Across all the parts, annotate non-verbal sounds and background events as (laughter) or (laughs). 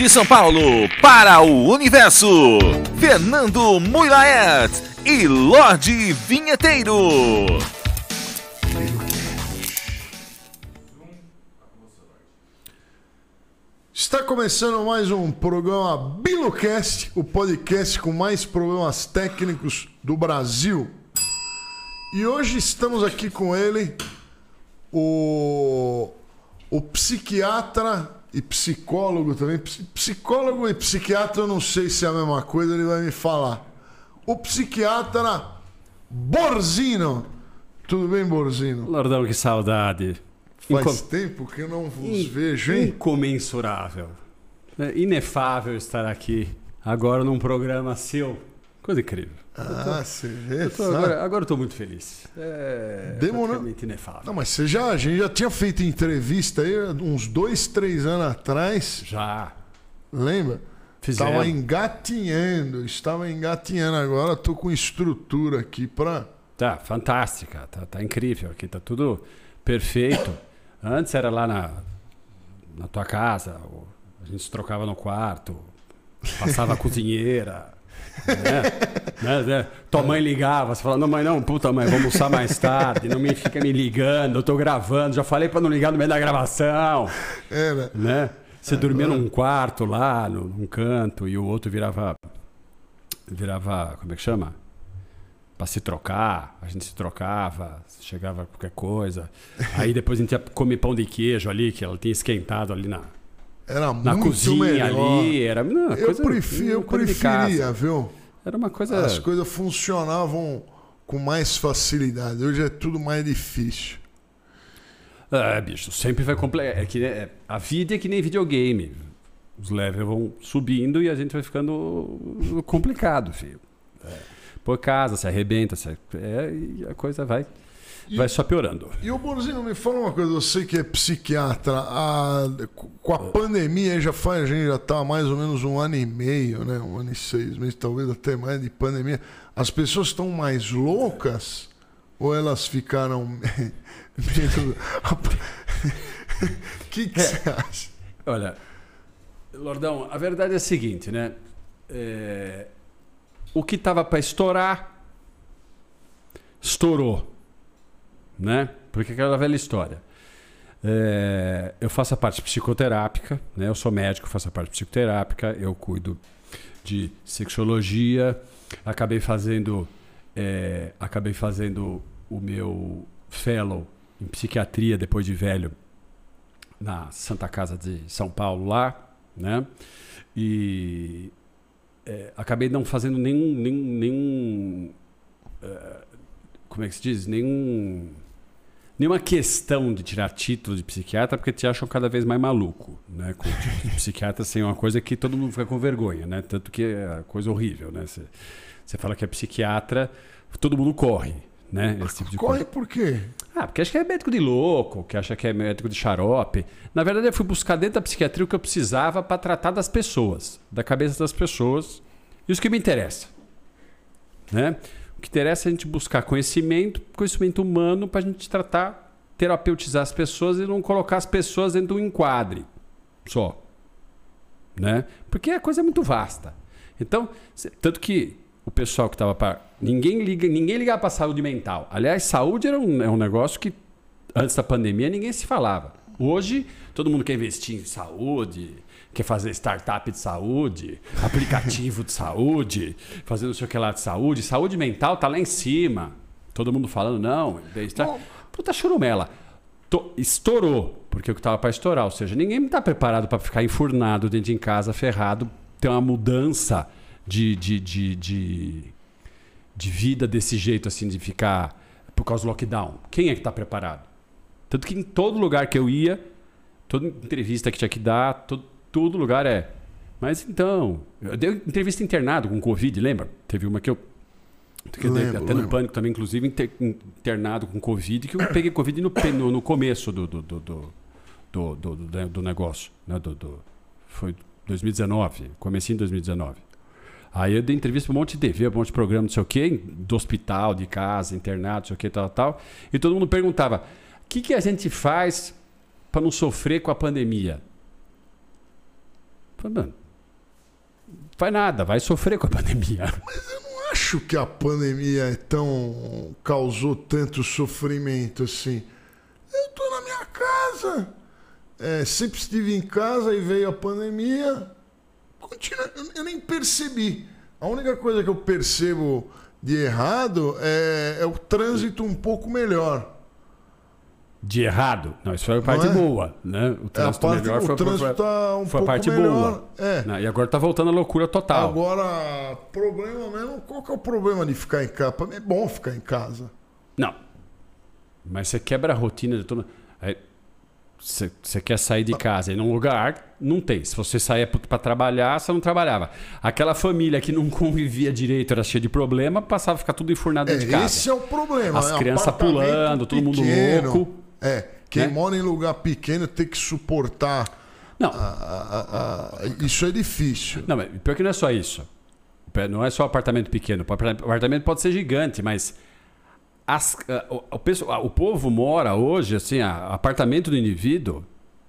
de São Paulo para o universo, Fernando Mulaet e Lorde Vinheteiro. Está começando mais um programa Bilocast, o podcast com mais problemas técnicos do Brasil. E hoje estamos aqui com ele, o, o psiquiatra e psicólogo também. Psi- Psicólogo e psiquiatra, eu não sei se é a mesma coisa, ele vai me falar. O psiquiatra Borzino. Tudo bem, Borzino? Lordão, que saudade. Faz Incom- tempo que eu não vos in- vejo, hein? Incomensurável. É inefável estar aqui agora num programa seu. Coisa incrível. Ah, você vê, Eu tô- sabe? agora, agora eu tô muito feliz. É Demorou. inefável. Não, mas você já, a gente já tinha feito entrevista aí uns dois, três anos atrás, Já. lembra? Fizemos. Estava engatinhando, estava engatinhando. Agora tô com estrutura aqui pra. Tá, fantástica. Tá, tá incrível. Aqui tá tudo perfeito. Antes era lá na, na tua casa. A gente se trocava no quarto. Passava a cozinheira. Né? Né, né? Tua mãe ligava, você falava, não, mãe, não, puta mãe, vamos almoçar mais tarde, não me fica me ligando, eu tô gravando, já falei pra não ligar no meio da gravação, Era. né? Você dormia num quarto lá, num canto, e o outro virava. Virava. Como é que chama? Pra se trocar, a gente se trocava, chegava qualquer coisa. Aí depois a gente ia comer pão de queijo ali, que ela tinha esquentado ali na, Era na muito cozinha melhor. ali. Era uma eu coisa, prefiro, eu preferia, viu? Era uma coisa. As coisas funcionavam com mais facilidade. Hoje é tudo mais difícil. É, bicho, sempre vai complicar. É que é, a vida é que nem videogame. Os levels vão subindo e a gente vai ficando complicado, filho. É. Por casa, se arrebenta, se, é, e a coisa vai, E- vai só piorando. E o Borzino, me fala uma coisa, você que é psiquiatra, a- com a pandemia já faz, a gente já tá há mais ou menos um ano e meio, né? Um ano e seis meses, talvez até mais de pandemia. As pessoas estão mais loucas ou elas ficaram meio... (laughs) O (laughs) que, que você acha? Olha, Lordão, a verdade é a seguinte, né? É, o que tava para estourar, estourou. Né? Porque aquela velha história. É, eu faço a parte psicoterápica, né? eu sou médico, faço a parte psicoterápica, eu cuido de sexologia, acabei fazendo, é, acabei fazendo o meu fellow em psiquiatria depois de velho na Santa Casa de São Paulo lá, né? E é, acabei não fazendo nenhum, nenhum, nenhum é, como é que se diz, nenhum nenhuma questão de tirar título de psiquiatra porque te acham cada vez mais maluco, né? Com título de psiquiatra assim, é uma coisa que todo mundo fica com vergonha, né? Tanto que é coisa horrível, né? Você, você fala que é psiquiatra, todo mundo corre, né? Esse tipo de coisa. Corre por quê? Ah, porque acha que é médico de louco, que acha que é médico de xarope. Na verdade, eu fui buscar dentro da psiquiatria o que eu precisava para tratar das pessoas, da cabeça das pessoas. Isso que me interessa. Né? O que interessa é a gente buscar conhecimento, conhecimento humano, para a gente tratar, terapeutizar as pessoas e não colocar as pessoas dentro de um enquadre só. Né? Porque a coisa é muito vasta. Então, tanto que o pessoal que estava para. Ninguém liga, ninguém ligava para saúde mental. Aliás, saúde era um, é um negócio que antes da pandemia ninguém se falava. Hoje, todo mundo quer investir em saúde, quer fazer startup de saúde, aplicativo de saúde, fazer não sei o que lá de saúde. Saúde mental tá lá em cima. Todo mundo falando, não. Está... Puta churumela. To- Estourou, porque o que estava para estourar. Ou seja, ninguém está preparado para ficar enfurnado dentro de casa, ferrado, ter uma mudança de, de, de, de, de vida desse jeito, assim, de ficar por causa do lockdown. Quem é que está preparado? Tanto que em todo lugar que eu ia, toda entrevista que tinha que dar, todo, todo lugar é. Mas então, eu dei entrevista internado com Covid, lembra? Teve uma que eu. que eu Lembro, até no lembro. pânico também, inclusive, inter- internado com Covid, que eu peguei Covid no, no, no começo do, do, do, do, do, do, do- do negócio. Né? Do, do- foi 2019, comecinho de 2019. Aí eu dei entrevista pra um monte de TV, um monte de programa, não sei o quê, do hospital, de casa, internado, não sei o que, tal, tal. E todo mundo perguntava: o que, que a gente faz para não sofrer com a pandemia? Eu mano, faz nada, vai sofrer com a (laughs) pandemia. Não acho que a pandemia é tão. causou tanto sofrimento assim. Eu tô na minha casa. É, sempre estive em casa e veio a pandemia. Continua, eu, eu nem percebi. A única coisa que eu percebo de errado é, é o trânsito um pouco melhor. De errado? Não, isso foi a parte é? boa, né? O trânsito parte- melhor o foi, trânsito foi, tá um foi a parte melhor, boa. é. Né? E agora tá voltando a loucura total. Agora, problema mesmo, qual que é o problema de ficar em casa? Pra mim É bom ficar em casa. Não. Mas você quebra a rotina de todo. Aí, Você, você quer sair de casa e num lugar, não tem. Se você saía para trabalhar, você não trabalhava. Aquela família que não (laughs) convivia direito, era cheia de problema, passava a ficar tudo enfurnado É, de casa. esse é o problema. As é crianças pulando, todo mundo pequeno. louco. É, quem Né? mora em lugar pequeno tem que suportar. Não, a- a- a- isso é difícil. não, mas pior que não é só isso. Não é só apartamento pequeno. O apartamento pode ser gigante, mas as- o, o pessoal- o povo mora hoje, assim, apartamento do indivíduo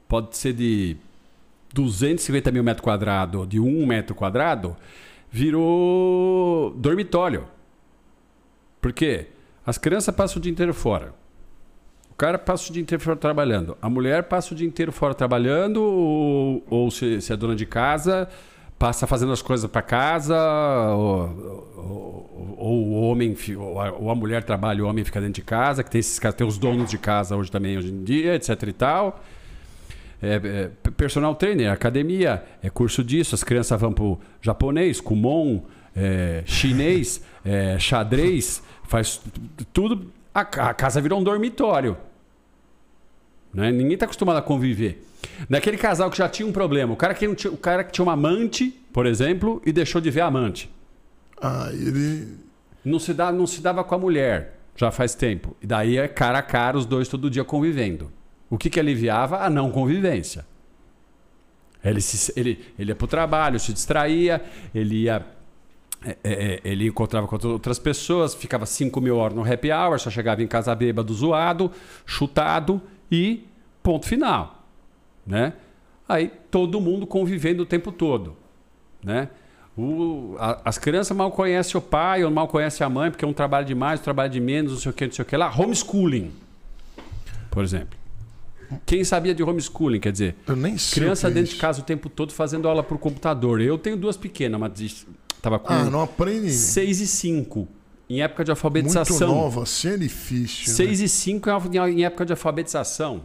pode ser de 250 mil metros quadrados, de um metro quadrado, virou dormitório. Por quê? As crianças passam o dia inteiro fora. Cara passa o dia inteiro fora trabalhando. A mulher passa o dia inteiro fora trabalhando, ou, ou se, se é dona de casa, passa fazendo as coisas para casa, ou, ou- ou o homem, ou a, mulher trabalha e o homem fica dentro de casa, que tem esses tem os donos de casa hoje também, hoje em dia, etc e tal. É, é, personal trainer, academia, é curso disso, as crianças vão pro japonês, kumon, é, chinês, é, xadrez, faz tudo. A, a casa virou um dormitório. Né? Ninguém está acostumado a conviver. Naquele casal que já tinha um problema, o cara, que tinha, o cara que tinha uma amante, por exemplo, e deixou de ver a amante. Ah, ele. Não se, dá, não se dava com a mulher já faz tempo. E daí é cara a cara, os dois todo dia convivendo. O que, que aliviava? A não convivência. Ele, se, ele, ele ia para o trabalho, se distraía, ele ia. é, é, ele encontrava com outras pessoas, ficava 5 mil horas no happy hour, só chegava em casa bêbado, zoado, chutado e ponto final. Né? Aí todo mundo convivendo o tempo todo. Né? O- a- as crianças mal conhecem o pai ou mal conhecem a mãe, porque um trabalha demais, outro trabalha de menos, não sei o que, não sei o que lá. Homeschooling, por exemplo. Quem sabia de homeschooling? Quer dizer, Eu nem sei. criança é dentro de isso. casa o tempo todo fazendo aula por computador. Eu tenho duas pequenas, mas estava com Ah, não aprende. 6 e 5, em época de Muito alfabetização. nova, assim é difícil. né? 6 e 5 é alfa- em época de alfabetização.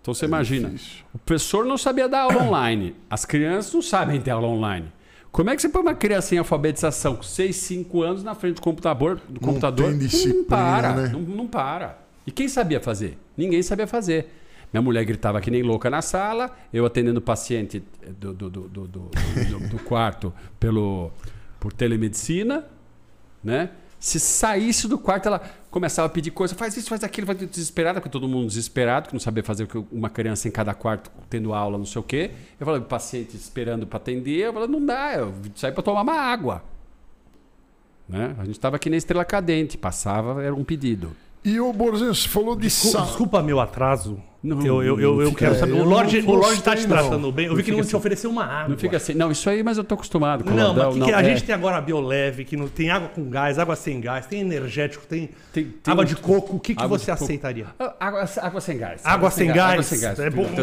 Então você imagina. difícil. O professor não sabia dar aula online. As crianças não sabem ter aula online. Como é que você põe uma criança em alfabetização com 6, 5 anos na frente do computador? Do Não computador? tem disciplina, não para, né? não, não para. E quem sabia fazer? Ninguém sabia fazer. Minha mulher gritava que nem louca na sala, eu atendendo o paciente do, do, do- do- do quarto pelo, por telemedicina, né? Se saísse do quarto, ela começava a pedir coisa, faz isso, faz aquilo, vai desesperada, porque todo mundo desesperado, que não sabia fazer uma criança em cada quarto tendo aula, não sei o quê. Eu falava, o paciente esperando para atender, eu falava, não dá, eu saí para tomar uma água. Né? A gente estava aqui na Estrela Cadente, passava, era um pedido. E o Borzinho, você falou de Desculpa, sal. desculpa meu atraso. Não, eu eu, eu, não eu quero É, saber. eu O Lorde, não o Lorde tá gostei, te não. tratando bem. Eu vi que não te assim. ofereceu uma água. Não fica assim, não, isso aí, mas eu tô acostumado com o Não, mas Lordão, que que a é. gente tem agora a Bioleve, que não tem água com gás, água sem gás, tem energético, tem, Tem- tem água um- de coco. O que, que você aceitaria? Ah, Água, água sem gás. Água sem gás. Água sem gás. É bom, Tá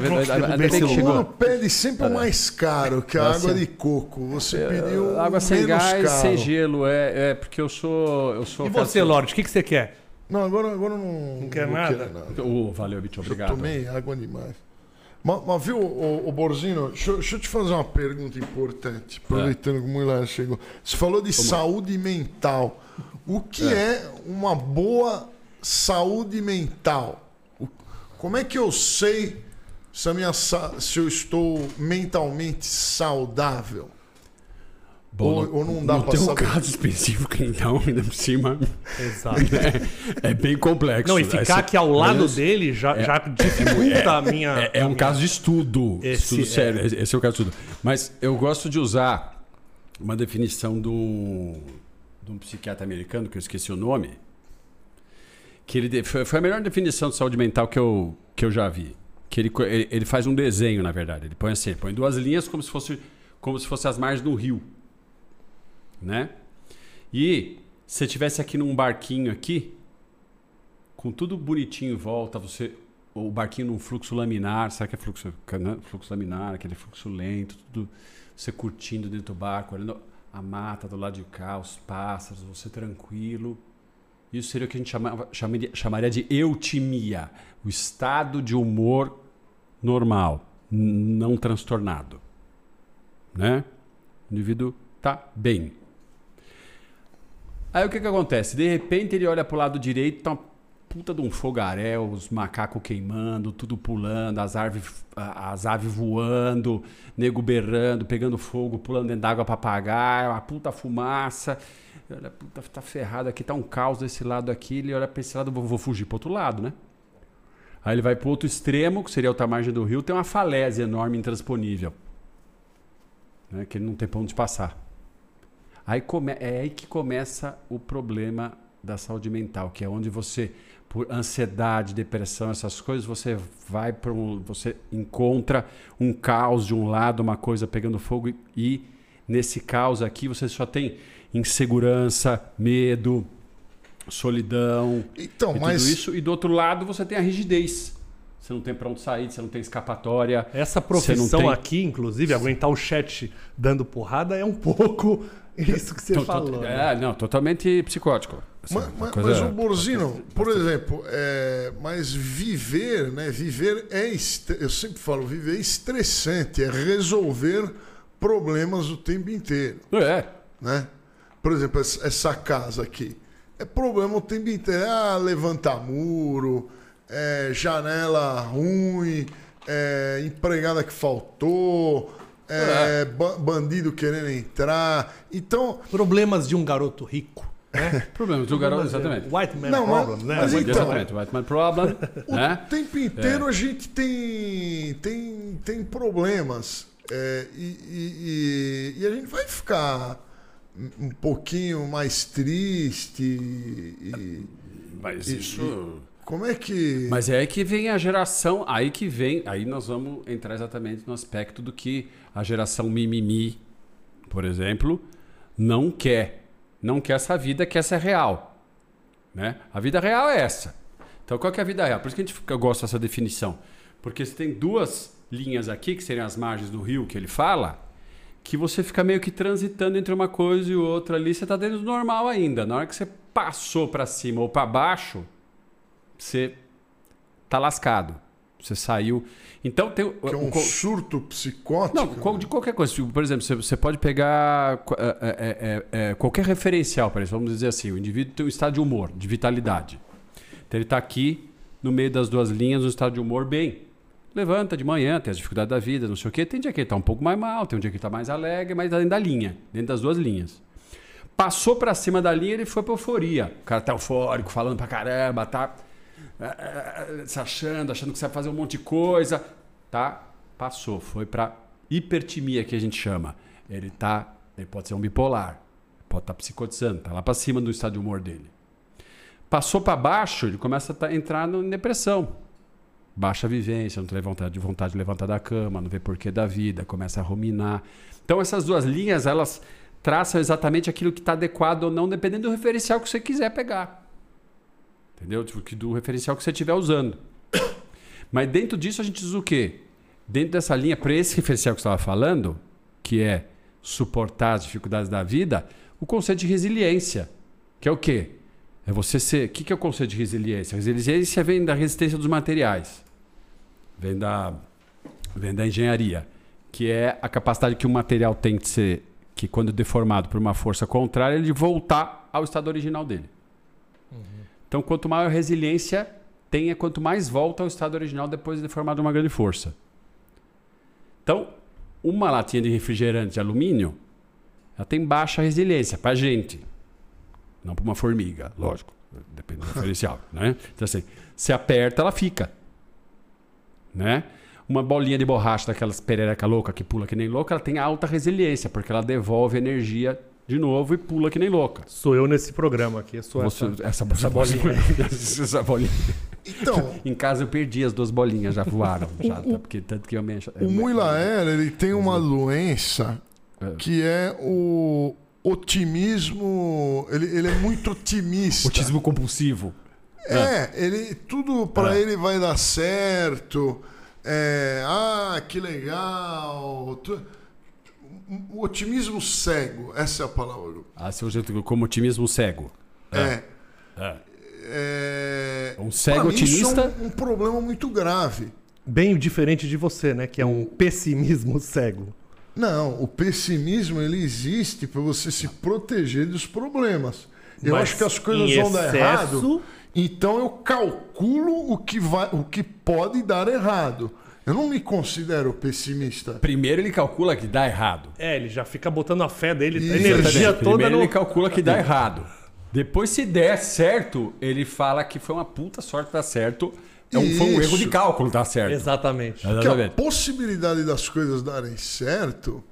O chegou. mundo pede sempre o mais caro, que é a Assim, água de coco. Você pediu Água sem gás, sem gelo. É, é porque eu sou. Eu sou E você, Lorde, o que, que você quer? Não, agora, agora eu não. Não quer nada? Oh, valeu, bicho, Eu obrigado. tomei água demais. Mas, mas viu, o, o Borzino, deixa, eu- deixa eu te fazer uma pergunta importante, aproveitando que o mulher chegou. Você falou de saúde mental. O que é. uma boa saúde mental? Como é que eu sei se, a minha, se eu estou mentalmente saudável? Bom, Ou- ou não dá teu saber? caso específico, então, (laughs) ainda por cima, Exato. (laughs) é, é bem complexo. Não, e ficar aqui ao lado mas dele já, já dificulta a minha. É, é um minha- caso de estudo. Esse estudo é- sério. Esse é o caso de estudo. Mas eu gosto de usar uma definição de um, de um psiquiatra americano, que eu esqueci o nome, que ele foi, a melhor definição de saúde mental que eu, que eu já vi. Que ele, ele, faz um desenho, na verdade. Ele põe assim, ele põe duas linhas como se fosse, como se fosse as margens do rio. Né? E se tivesse aqui num barquinho aqui, com tudo bonitinho em volta, você o barquinho num fluxo laminar, sabe que é fluxo, né? fluxo laminar, aquele fluxo lento, tudo você curtindo dentro do barco, olhando a mata do lado de cá, os pássaros, você tranquilo. Isso seria o que a gente chamava, chamaria, chamaria de eutimia, o estado de humor normal, não transtornado, né? O indivíduo tá bem. Aí o que que acontece? De repente ele olha pro lado direito, tá uma puta de um fogaréu, os macacos queimando, tudo pulando, as aves, as aves voando, nego berrando, pegando fogo, pulando dentro d'água pra apagar, uma puta fumaça. Olha, puta, tá ferrado aqui, tá um caos desse lado aqui. Ele olha pra esse lado, vou, vou fugir pro outro lado, né? Aí ele vai pro outro extremo, que seria a outra margem do rio, tem uma falésia enorme, intransponível. Né? Que ele não tem pra onde passar. Aí come- é aí que começa o problema da saúde mental, que é onde você, por ansiedade, depressão, essas coisas, você vai para um, você encontra um caos de um lado, uma coisa pegando fogo e, e nesse caos aqui você só tem insegurança, medo, solidão, Então, e mas tudo isso. E do outro lado você tem a rigidez. Você não tem pra onde sair, você não tem escapatória. Essa profissão não tem- aqui, inclusive, aguentar o chat dando porrada é um pouco (laughs) isso que você To- to- falou. né? É, não, totalmente psicótico. Essa Ma- ma- coisa- Mas, o Borzino, por exemplo, é, mas viver, né? Viver é, eu sempre falo, viver é estressante, é resolver problemas o tempo inteiro, É. né? Por exemplo, essa essa casa aqui, é problema o tempo inteiro, ah, levantar muro, é, janela ruim, é, empregada que faltou, é, ba- bandido querendo entrar, então Problemas de um garoto rico. Né? (laughs) Problemas do garoto, exatamente. White man Não, mas- problem, né? mas então- Exatamente, White Man Problem. né? O tempo inteiro a gente tem, tem, tem problemas. é, e, e- e- e a gente vai ficar um pouquinho mais triste. E, Mas e- isso. Como é que. Mas é aí que vem a geração, aí que vem, aí nós vamos entrar exatamente no aspecto do que a geração mimimi, por exemplo, não quer. Não quer essa vida, quer ser real. Né? A vida real é essa. Então qual que é a vida real? Por isso que a gente gosto dessa definição. Porque você tem duas linhas aqui, que seriam as margens do rio que ele fala, que você fica meio que transitando entre uma coisa e outra ali, você está dentro do normal ainda. Na hora que você passou para cima ou para baixo, você tá lascado. Você saiu. Então tem o- que é o um co- surto psicótico? não, qual- de qualquer coisa. Tipo, Por exemplo, você, você pode pegar qu- é, é, é, é, qualquer referencial para isso. Vamos dizer assim, o indivíduo tem um estado de humor, de vitalidade. Então ele está aqui no meio das duas linhas, no estado de humor bem. Levanta de manhã, tem as dificuldades da vida, não sei o quê. Tem dia que ele está um pouco mais mal, tem um dia que ele está mais alegre, mas tá dentro da linha, dentro das duas linhas. Passou para cima da linha, ele foi para euforia. O cara tá eufórico, falando pra caramba, tá é, é, se achando, achando que vai fazer um monte de coisa, tá? Passou, foi para hipertimia que a gente chama. Ele tá, ele pode ser um bipolar, pode estar psicotizando, tá lá para cima do estado de humor dele. Passou para baixo, ele começa a tá- entrar em depressão. Baixa vivência, não tem vontade de vontade de levantar da cama, não vê porquê da vida, começa a ruminar. Então essas duas linhas, elas traçam exatamente aquilo que está adequado ou não, dependendo do referencial que você quiser pegar. Entendeu? Tipo, que- do referencial que você estiver usando. (coughs) Mas dentro disso a gente usa o quê? Dentro dessa linha, para esse referencial que você estava falando, que é suportar as dificuldades da vida, o conceito de resiliência, que é o quê? É você ser. O que que é o conceito de resiliência? Resiliência vem da resistência dos materiais, vem da, vem da engenharia, que é a capacidade que um material tem de ser, que quando deformado por uma força contrária, ele voltar ao estado original dele. Então, quanto maior resiliência tenha, quanto mais volta ao estado original depois de deformado por uma grande força. Então, uma latinha de refrigerante de alumínio, ela tem baixa resiliência para gente. Não para uma formiga, lógico. Depende do (laughs) referencial, né? Então assim, se aperta, ela fica. Né? uma bolinha de borracha daquelas perereca louca que pula que nem louca, ela tem alta resiliência, porque ela devolve energia de novo e pula que nem louca. Sou eu nesse programa aqui. Sou Você- essa, essa, essa bolinha. (laughs) essa bolinha. Então, (laughs) Em casa eu perdi as duas bolinhas, já voaram. (laughs) Já, tá? porque tanto que eu me o Muilaer, ele tem uma doença É. que é o otimismo. Ele, ele é muito otimista. Autismo compulsivo. É, ele tudo pra É. ele vai dar certo. É, ah, que legal. tu- O otimismo cego, essa é a palavra. Ah, seu jeito como otimismo cego. É. É. é Um cego pra mim, isso otimista? é um, um problema muito grave. Bem diferente de você, né? Que é um pessimismo cego. Não, o pessimismo ele existe para você se proteger dos problemas. Eu Mas acho que as coisas vão dar errado, então eu calculo o que vai, o que pode dar errado. Eu não me considero pessimista. Primeiro ele calcula que dá errado. É, ele já fica botando a fé dele, a energia Exatamente. toda Primeiro no... ele calcula que dá errado. Depois, se der certo, ele fala que foi uma puta sorte dar certo. É um, foi um erro de cálculo dar certo. Exatamente. Porque a possibilidade das coisas darem certo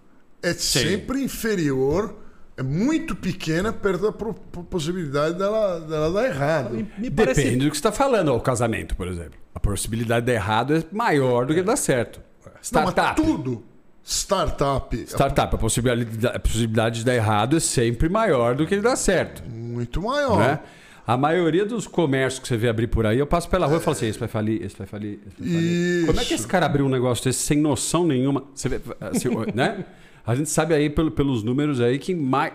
é sempre inferior, é muito pequena perto da pro- pro- possibilidade dela, dela dar errado. Me, me parece... Depende do que você está falando. O casamento, por exemplo. A possibilidade de dar errado é maior do que dar certo. Não, mas Startup. tudo. Startup. Startup, a possibilidade, a possibilidade de dar errado é sempre maior do que de dar certo. muito maior. Né? A maioria dos comércios que você vê abrir por aí, eu passo pela rua e falo assim: esse vai falir, esse vai falir, esse vai falir. Como é que Isso. esse cara abriu um negócio desse sem noção nenhuma? Você vê, assim, (laughs) né? A gente sabe aí pelo- pelos números aí que mais,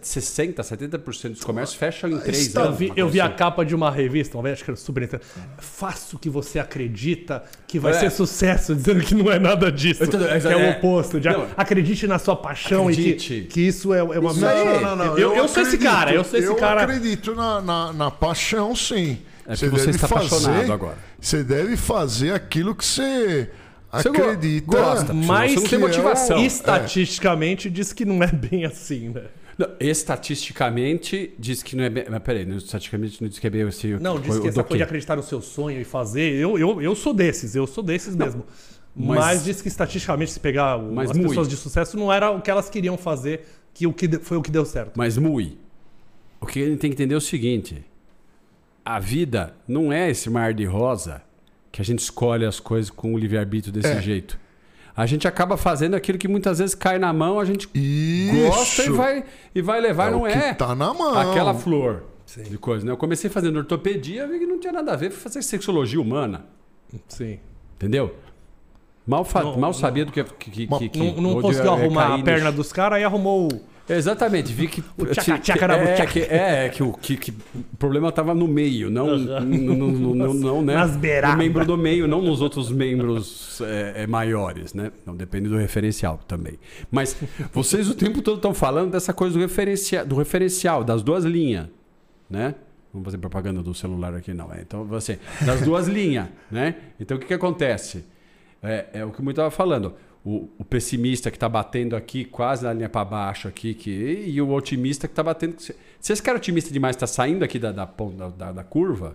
60, 70% dos comércios fecham em três Está- Eu anos. vi, eu vi a capa de uma revista, uma vez, acho que era super interessante. Faça o que você acredita que vai É. ser sucesso, dizendo que não é nada disso. Eu tô- que é, é- o oposto. De, acredite na sua paixão e que, Acredite. que isso é, é uma Isso. Não, não, não. Eu, eu sou esse cara, eu sou esse eu cara. acredito na, na, na paixão, sim. É porque você está apaixonado agora. Você deve fazer aquilo que você, Você acredita. gosta. Mas Você não tem motivação. estatisticamente diz que não é bem assim, né? Não, estatisticamente diz que não é bem. Mas peraí, não, estatisticamente não diz que é bem assim. Não, diz o- que o essa do coisa de quê? acreditar no seu sonho e fazer. Eu, eu, eu sou desses, eu sou desses mesmo. Mas... mas- diz que estatisticamente, se pegar o- as muito. pessoas de sucesso, não era o que elas queriam fazer, que, o que foi o que deu certo. Mas Mui, o que a gente tem que entender é o seguinte: a vida não é esse mar de rosa que a gente escolhe as coisas com o livre-arbítrio desse É. jeito. A gente acaba fazendo aquilo que muitas vezes cai na mão, a gente Isso. gosta e vai, e vai levar, É não é tá na mão. aquela flor de coisa. Né? Eu comecei fazendo ortopedia, vi que não tinha nada a ver com fazer sexologia humana, Sim. entendeu? Mal, fa- Não, mal não. sabia do que. que, que, Não- que- Não, não conseguiu arrumar a perna dos caras, aí arrumou o. Exatamente, vi que. O tchaca, tchaca, é, que, é, que o que, que o problema estava no meio, não, não, não, né? Nas beiradas. No membro do meio, não nos outros membros é, é, maiores, né? Não, depende do referencial também. Mas vocês o tempo todo estão falando dessa coisa do referencial, do referencial das duas linhas, né? Vamos fazer propaganda do celular aqui, não. É. Então, você, das duas linhas, né? Então, o que, que acontece? É, é o que o muito estava falando. O, o pessimista que está batendo aqui, quase na linha para baixo aqui, que, e o otimista que está batendo. Esse cara otimista demais está saindo aqui da, da, da, da- curva,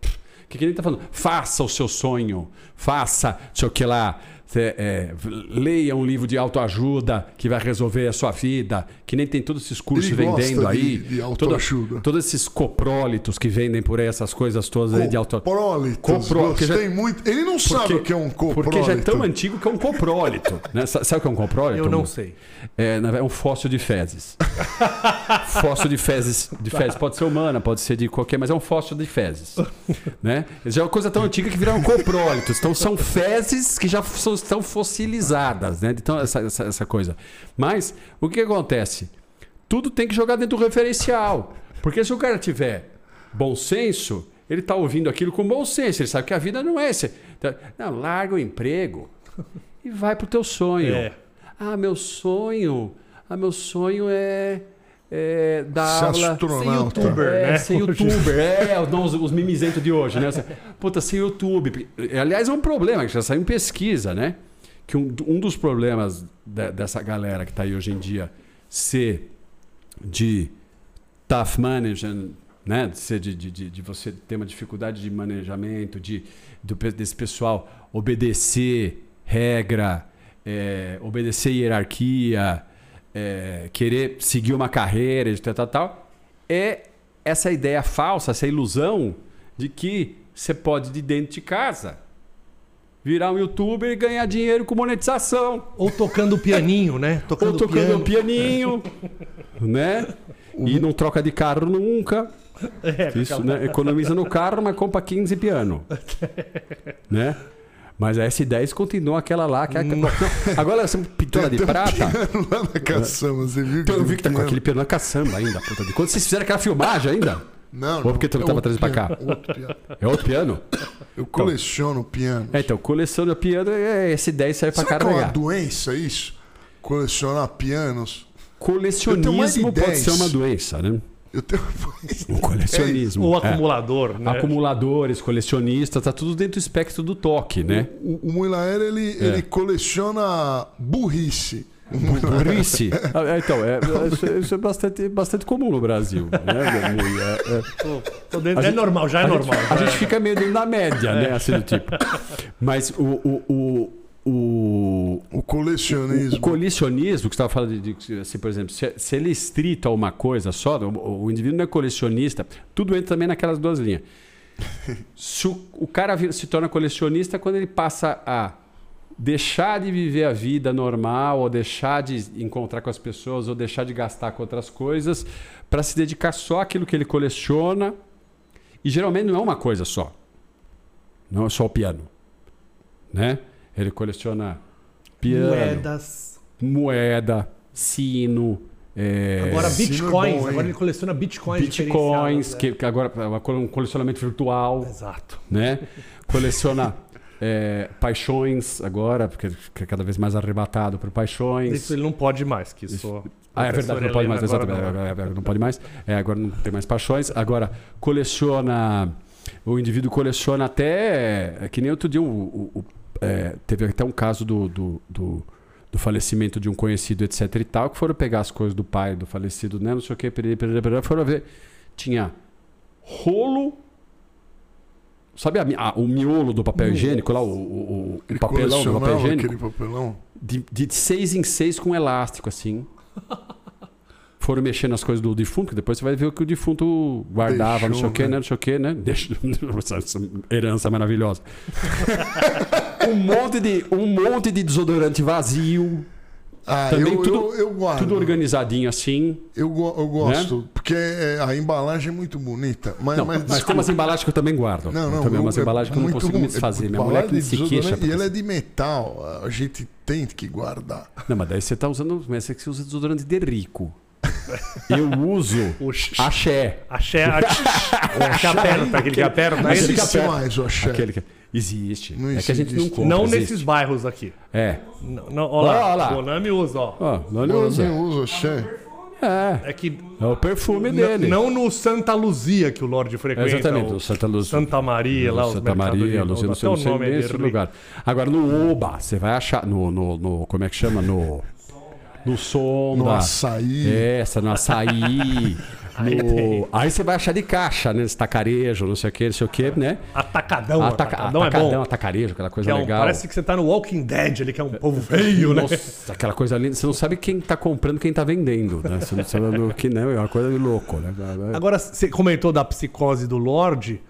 o que, que ele está falando? Faça o seu sonho, faça, sei o que lá. Cê, é, leia um livro de autoajuda que vai resolver a sua vida, que nem tem todos esses cursos Ele vendendo de- aí. de Todo- autoajuda. todos esses coprólitos que vendem por aí, essas coisas todas aí de autoajuda. Coprólitos. Porque já- muito. Ele não sabe o que é um coprólito. Porque já é tão antigo que é um coprólito. (laughs) né? Sa- Sabe o que é um coprólito? Eu não sei. É, é um fóssil de fezes. (laughs) fóssil de fezes, de fezes. Pode ser humana, pode ser de qualquer, mas é um fóssil de fezes. né? Já é uma coisa tão antiga que viraram coprólitos. Então são fezes que já são, estão fossilizadas, né? Então, essa, essa, essa coisa. Mas o que acontece? Tudo tem que jogar dentro do referencial. Porque se o cara tiver bom senso, ele está ouvindo aquilo com bom senso. Ele sabe que a vida não é esse. Não, larga o emprego e vai pro teu sonho. É. Ah, meu sonho. Ah, meu sonho é, é dar Ser aula. astronauta. Ser youtuber, É, né? ser youtuber. É, não, os, os mimizentos de hoje, né? Puta, ser YouTube. Aliás, é um problema, que já saiu em pesquisa, né? Que um, um dos problemas de- dessa galera que está aí hoje em dia ser de tough management, né? De, ser, de, de, de- de você ter uma dificuldade de manejamento, de, do desse pessoal obedecer regra, é, obedecer hierarquia, é, querer seguir uma carreira, de tal, tal, tal, é essa ideia falsa, essa ilusão de que você pode, de dentro de casa, virar um youtuber e ganhar dinheiro com monetização. Ou tocando pianinho, né? Tocando, Ou tocando piano. pianinho, né? E não troca de carro nunca. É, Isso, né? Economiza no carro, mas compra 15 piano. (laughs) né? Mas a S10 continua aquela lá. Que é... Agora essa pitola de um prata. piano lá na caçamba, você viu? Então, eu vi que tá com um aquele piano na caçamba ainda. Puta de... Quando vocês fizeram aquela filmagem ainda? Não, Ou porque tu não é tava outro trazendo pra cá? piano, outro piano. É outro piano? Eu coleciono piano. É, então, coleção de piano, é, S10 serve pra Será que é uma carregar. doença isso? Colecionar pianos? Eu Colecionismo pode 10. ser uma doença, né? Eu tenho. O colecionismo. É. acumulador, né? Acumuladores, colecionistas, tá tudo dentro do espectro do toque, né? O, o Muilaer, ele, É. ele coleciona burrice. (laughs) Burrice. Ah, é, então, é, isso, é- isso é bastante, bastante comum no Brasil. Né? É, é. Dentro- é gente- normal, já é a normal. Gente, a gente é. fica meio dentro da média, né? Assim do tipo. (laughs) Mas o. o, o o, O o colecionismo. colecionismo, que você estava falando de, de, assim, por exemplo, se, se ele é estrito a uma coisa só, o, o indivíduo não é colecionista, tudo entra também naquelas duas linhas. (laughs) Se o, o cara se torna colecionista quando ele passa a deixar de viver a vida normal, ou deixar de encontrar com as pessoas, ou deixar de gastar com outras coisas, para se dedicar só àquilo que ele coleciona. E geralmente não é uma coisa só. Não é só o piano. Né? Ele coleciona piano, Moedas. moeda, sino, é, Agora Sino é bitcoins. bom, agora ele coleciona bitcoins. bitcoins, que, que agora é um colecionamento virtual, né? Exato. né? Coleciona é, paixões agora, porque é cada vez mais arrebatado por paixões. Isso ele não pode mais, que isso. Ah, é verdade, não pode mais, exatamente. agora não. é, é, é, Não pode mais. É, agora não tem mais paixões. Agora, coleciona. O indivíduo coleciona até. É, que nem outro dia, o, o- o- é, teve até um caso do, do, do, do falecimento de um conhecido, etc e tal, que foram pegar as coisas do pai do falecido, né? Não sei o que, perere, perere, perere, foram ver. Tinha rolo. Sabe a a- o miolo do papel higiênico lá, o, o, o papelão do papel higiênico? papelão. de, de seis em seis com elástico, assim. Foram mexer nas coisas do defunto, que depois você vai ver o que o defunto guardava, não sei o Deixou, que, né? né? Não sei o que, né? (laughs) Deixa, (laughs) essa herança maravilhosa. (laughs) um, monte de, um monte de desodorante vazio, Ah, Também eu, tudo- eu, eu guardo. tudo organizadinho assim. Eu, eu gosto, porque é, a embalagem é muito bonita. Mas, Não, mas, mas, tem umas embalagens que eu também guardo. Não, não. também eu- umas é embalagens que eu não consigo me bom. desfazer. Minha mulher que de se queixa. E ele é de metal. A gente tem que guardar. Não, mas daí você tá usando. Mas você usa desodorante de rico. Eu uso O sh- axé. Axé, axé, (laughs) que aperta, aquele que aperta. Aquele esse que que existe aperta. mais o axé. Aquele que... Existe. Não é que a gente não existe. compra. Não existe. nesses bairros aqui. É. Não, não, ó lá, lá. o Bonami usa, ó. Ó, Eu usa. nem uso axé. É. É que É o perfume dele. não no Santa Luzia que o Lorde É frequenta. exatamente, o Santa Luz. Santa Maria, lá Santa Maria, de- Luzia, não sei, não sei o nome aí nesse dele. lugar. Agora no Oba, você vai achar no, no, no- como é que chama? No no Sonda. No açaí. Essa, no açaí. (laughs) Aí no-. Aí você vai achar de caixa, né? Esse tacarejo, não sei o que, não sei o que, né? Atacadão, Ataca- atacadão, é atacadão, bom. atacarejo, aquela coisa é um- legal. parece que você tá no Walking Dead ali, que é um povo feio, né? Nossa, aquela coisa linda. Você não sabe quem tá comprando, quem tá vendendo, né? Você não sabe o que não, é uma coisa de louco, né? Agora, você comentou da psicose do Lorde.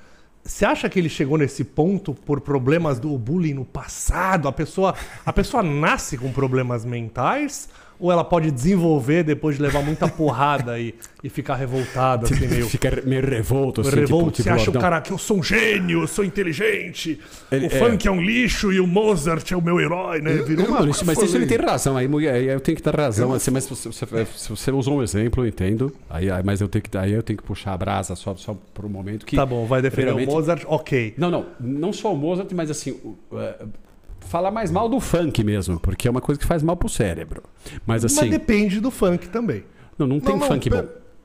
Você acha que ele chegou nesse ponto por problemas do bullying no passado? A pessoa, a pessoa nasce com problemas mentais? Ou ela pode desenvolver depois de levar muita porrada e, e ficar revoltada, assim, meio. Fica meio revolto, assim, revolto, tipo, tipo, você acha o Lordão. cara que eu sou um gênio, eu sou inteligente, Ele- o funk é. um lixo e o Mozart é o meu herói, né? Virou Não, isso- mas isso ele tem razão. Aí, eu tenho que dar razão. Assim, mas você, você usou um exemplo, eu entendo. Aí, aí- mas eu tenho que, aí eu tenho que puxar a brasa só, só por um momento. Que Tá bom, vai defender realmente- o Mozart, ok. Não, não. Não só o Mozart, mas assim. Falar mais mal do funk mesmo, porque é uma coisa que faz mal pro cérebro. Mas assim. Mas depende do funk também. Não, não tem Não, não, funk bom.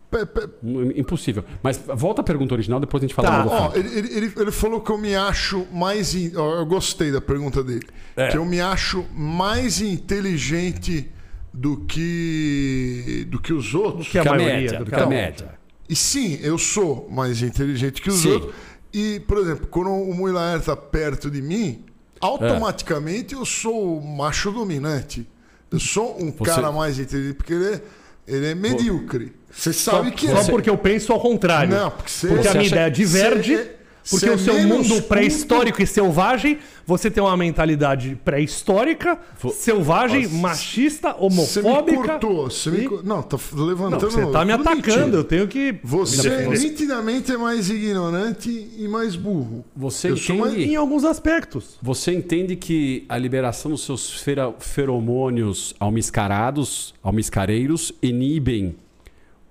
pe- pe- Impossível. Mas volta à pergunta original, depois a gente fala Tá, mal do Ó, funk. ele, ele, ele- falou que eu me acho mais. in- Eu gostei da pergunta dele. É. Que eu me acho mais inteligente do que do que os outros. Que é a Que a maioria média, do do que que a a- média. E sim, eu sou mais inteligente que os Sim. outros. E, por exemplo, quando o Muilaer tá perto de mim, automaticamente eu sou o macho dominante. Eu sou um Você- cara mais inteligente, porque ele é, ele é medíocre. Você sabe que Só é. porque eu penso ao contrário. Não, porque você, Porque a Você minha acha- ideia diverge. você é- Porque é o seu menos mundo pré-histórico e selvagem, você tem uma mentalidade pré-histórica, selvagem, machista, Você me homofóbica. cortou. Você me... cor- Não, tá Não, levantando. você tá me tudo atacando, eu tenho que. Você me defender. nitidamente é mais ignorante e mais burro. Você Eu sou entende, Em alguns aspectos. você entende que a liberação dos seus fera- feromônios almiscarados, almiscareiros, inibem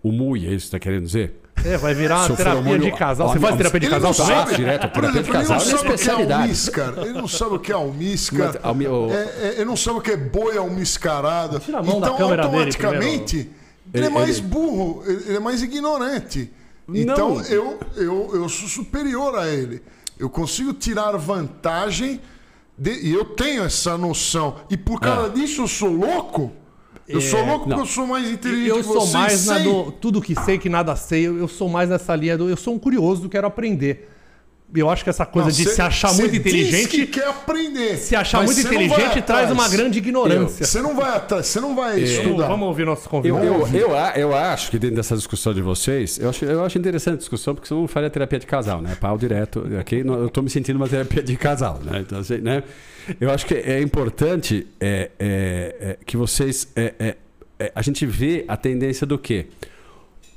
o MUI, é isso que você está querendo dizer? É, vai virar uma Seu terapia feromônio- de casal. Você faz terapia de Ele casal não também? sabe, Direto, por terapia de exemplo, ele casal não é sabe o que é almiscar. Ele não sabe o que é o- É, é, ele não sabe o que é boi almiscarada. Tira a mão da então, câmera dele automaticamente, ele, Ele- é mais ele- burro, ele é mais ignorante. Não. Então, eu, eu, eu sou superior a ele. Eu consigo tirar vantagem de- e eu tenho essa noção. E por causa disso eu sou louco? Eu sou louco É, não. porque eu sou mais inteligente Eu que sou você. mais na do tudo que sei que nada sei. Eu, eu sou mais nessa linha do eu sou um curioso, quero aprender. Eu acho que essa coisa Não, de cê- se achar muito diz inteligente, que quer aprender. se achar muito inteligente traz uma grande ignorância. Você não vai atrás, você não vai estudar. Vamos ouvir nosso Eu, convidado. eu, eu, a- eu acho que dentro dessa discussão de vocês, eu acho, eu acho interessante a discussão, porque senão não faria terapia de casal, né? Pau direto. Aqui eu estou me sentindo uma terapia de casal, né? Então, assim, né? Eu acho que é importante é, é, é, que vocês. é, é, é, a gente vê a tendência do quê?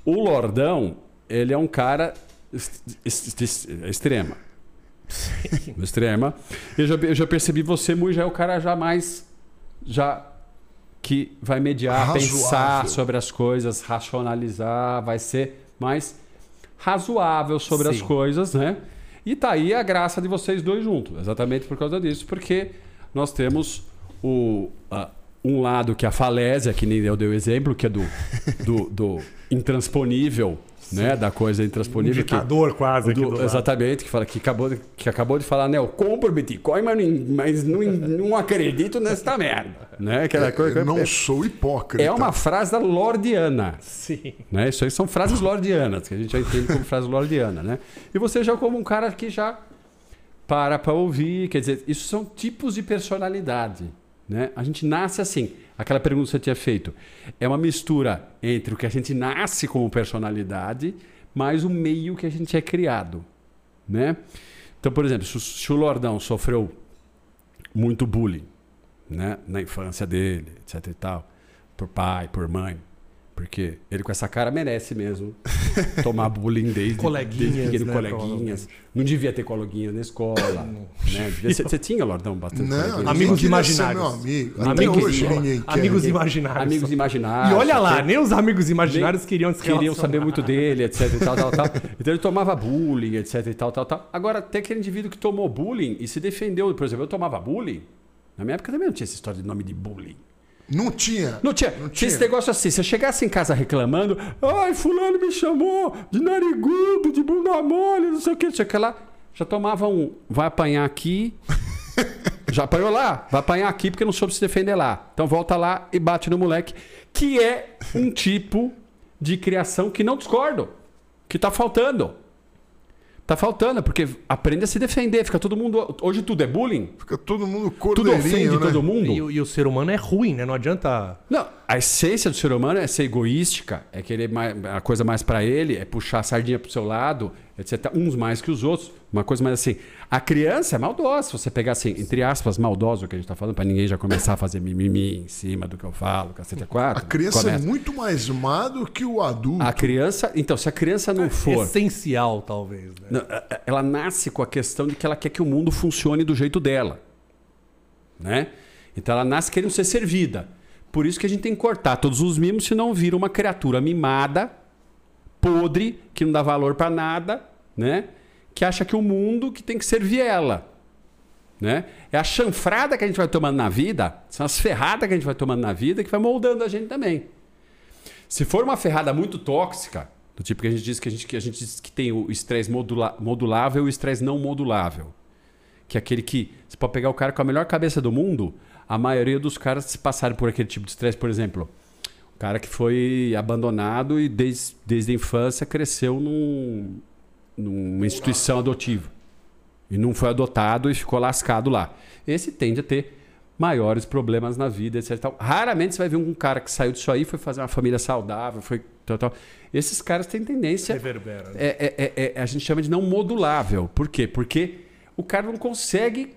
O Lordão, ele é um cara extrema. (laughs) Extrema. Eu já, eu já percebi você, Mui, já é o cara já mais. Já que vai mediar, Razoável. pensar sobre as coisas, racionalizar, vai ser mais razoável sobre as Sim. coisas, né? E tá aí a graça de vocês dois juntos, exatamente por causa disso, porque nós temos o, a- um lado que é a falésia, que nem eu dei o exemplo, que é do, do, do intransponível, né? Da coisa Um intransponível. que- ditador quase aqui do- exatamente, que, fala, que, acabou de, que acabou de falar, né? Eu compro Bitcoin, mas, não, mas não, não acredito nessa (laughs) merda. Né? Aquela coisa, Eu não é, sou hipócrita. é uma frase da Lordiana. Sim. Né? Isso aí são frases lordianas, que a gente já entende como frase lordiana. Né? E você já como um cara que já para para ouvir, quer dizer, isso são tipos de personalidade. Né? A gente nasce assim. Aquela pergunta que você tinha feito. É uma mistura entre o que a gente nasce como personalidade, mais o meio que a gente é criado. Né? Então, por exemplo, se o- Lordão sofreu muito bullying né? na infância dele, etc e tal, por pai, por mãe, porque ele com essa cara merece mesmo (laughs) tomar bullying desde, Coleguinhas, desde pequeno, né, coleguinhas. Não devia ter coleguinha na escola. né? Você tinha, Lordão, bastante Não, Amigos imaginários. Meu amigo. Até Ninguém hoje ninguém quer. Amigos imaginários. Amigos imaginários. E olha lá, nem os amigos imaginários queriam se queriam relacionar. saber muito dele, etc e tal, tal, tal. Então ele tomava bullying, etc e tal, tal, tal. Agora, tem aquele indivíduo que tomou bullying e se defendeu. Por exemplo, eu tomava bullying. Na minha época também não tinha essa história de nome de bullying. Não tinha. Não tinha. Não tinha esse negócio assim, se eu chegasse em casa reclamando, ai, fulano me chamou de narigudo, de bunda mole, não sei o que, não sei o que lá. Já tomava um, vai apanhar aqui. (laughs) Já apanhou lá? Vai apanhar aqui porque não soube se defender lá. Então volta lá e bate no moleque. Que é um tipo de criação que não discordo. Que tá faltando. Tá faltando, porque aprende a se defender. Fica todo mundo. Hoje tudo é bullying. Fica todo mundo Tudo ofende cordeirinho, né? todo mundo. E, o- e o ser humano é ruim, né? Não adianta. Não, a essência do ser humano é ser egoística, é querer mais, a coisa mais pra ele, é puxar a sardinha pro seu lado, etc. Uns mais que os outros, uma coisa mais assim. A criança é maldosa, se você pegar assim, entre aspas, maldosa o que a gente tá falando, pra ninguém já começar a fazer mimimi em cima do que eu falo, cacete a quatro. A criança é começa. muito mais má do que o adulto. A criança, então, se a criança não for, Essencial, talvez. Né? a- ela nasce com a questão de que ela quer que o mundo funcione do jeito dela. Né? Então ela nasce querendo ser servida. Por isso que a gente tem que cortar todos os mimos, senão vira uma criatura mimada, podre, que não dá valor pra nada, né? Que acha que o mundo que tem que servir ela. Né? É a chanfrada que a gente vai tomando na vida, são as ferradas que a gente vai tomando na vida que vai moldando a gente também. Se for uma ferrada muito tóxica, do tipo que a gente diz que a gente, que a gente diz que tem o estresse modula- modulável e o estresse não modulável. Que é aquele que você pode pegar o cara com a melhor cabeça do mundo, a maioria dos caras se passarem por aquele tipo de estresse, por exemplo, cara que foi abandonado e desde, desde a infância cresceu num, numa instituição adotiva. E não foi adotado e ficou lascado lá. Esse tende a ter maiores problemas na vida, etc. Tal. Raramente você vai ver um cara que saiu disso aí, foi fazer uma família saudável, foi tal, tal. Esses caras têm tendência. Reverbera. né? É, é- é- é- a gente chama de não modulável. Por quê? Porque o cara não consegue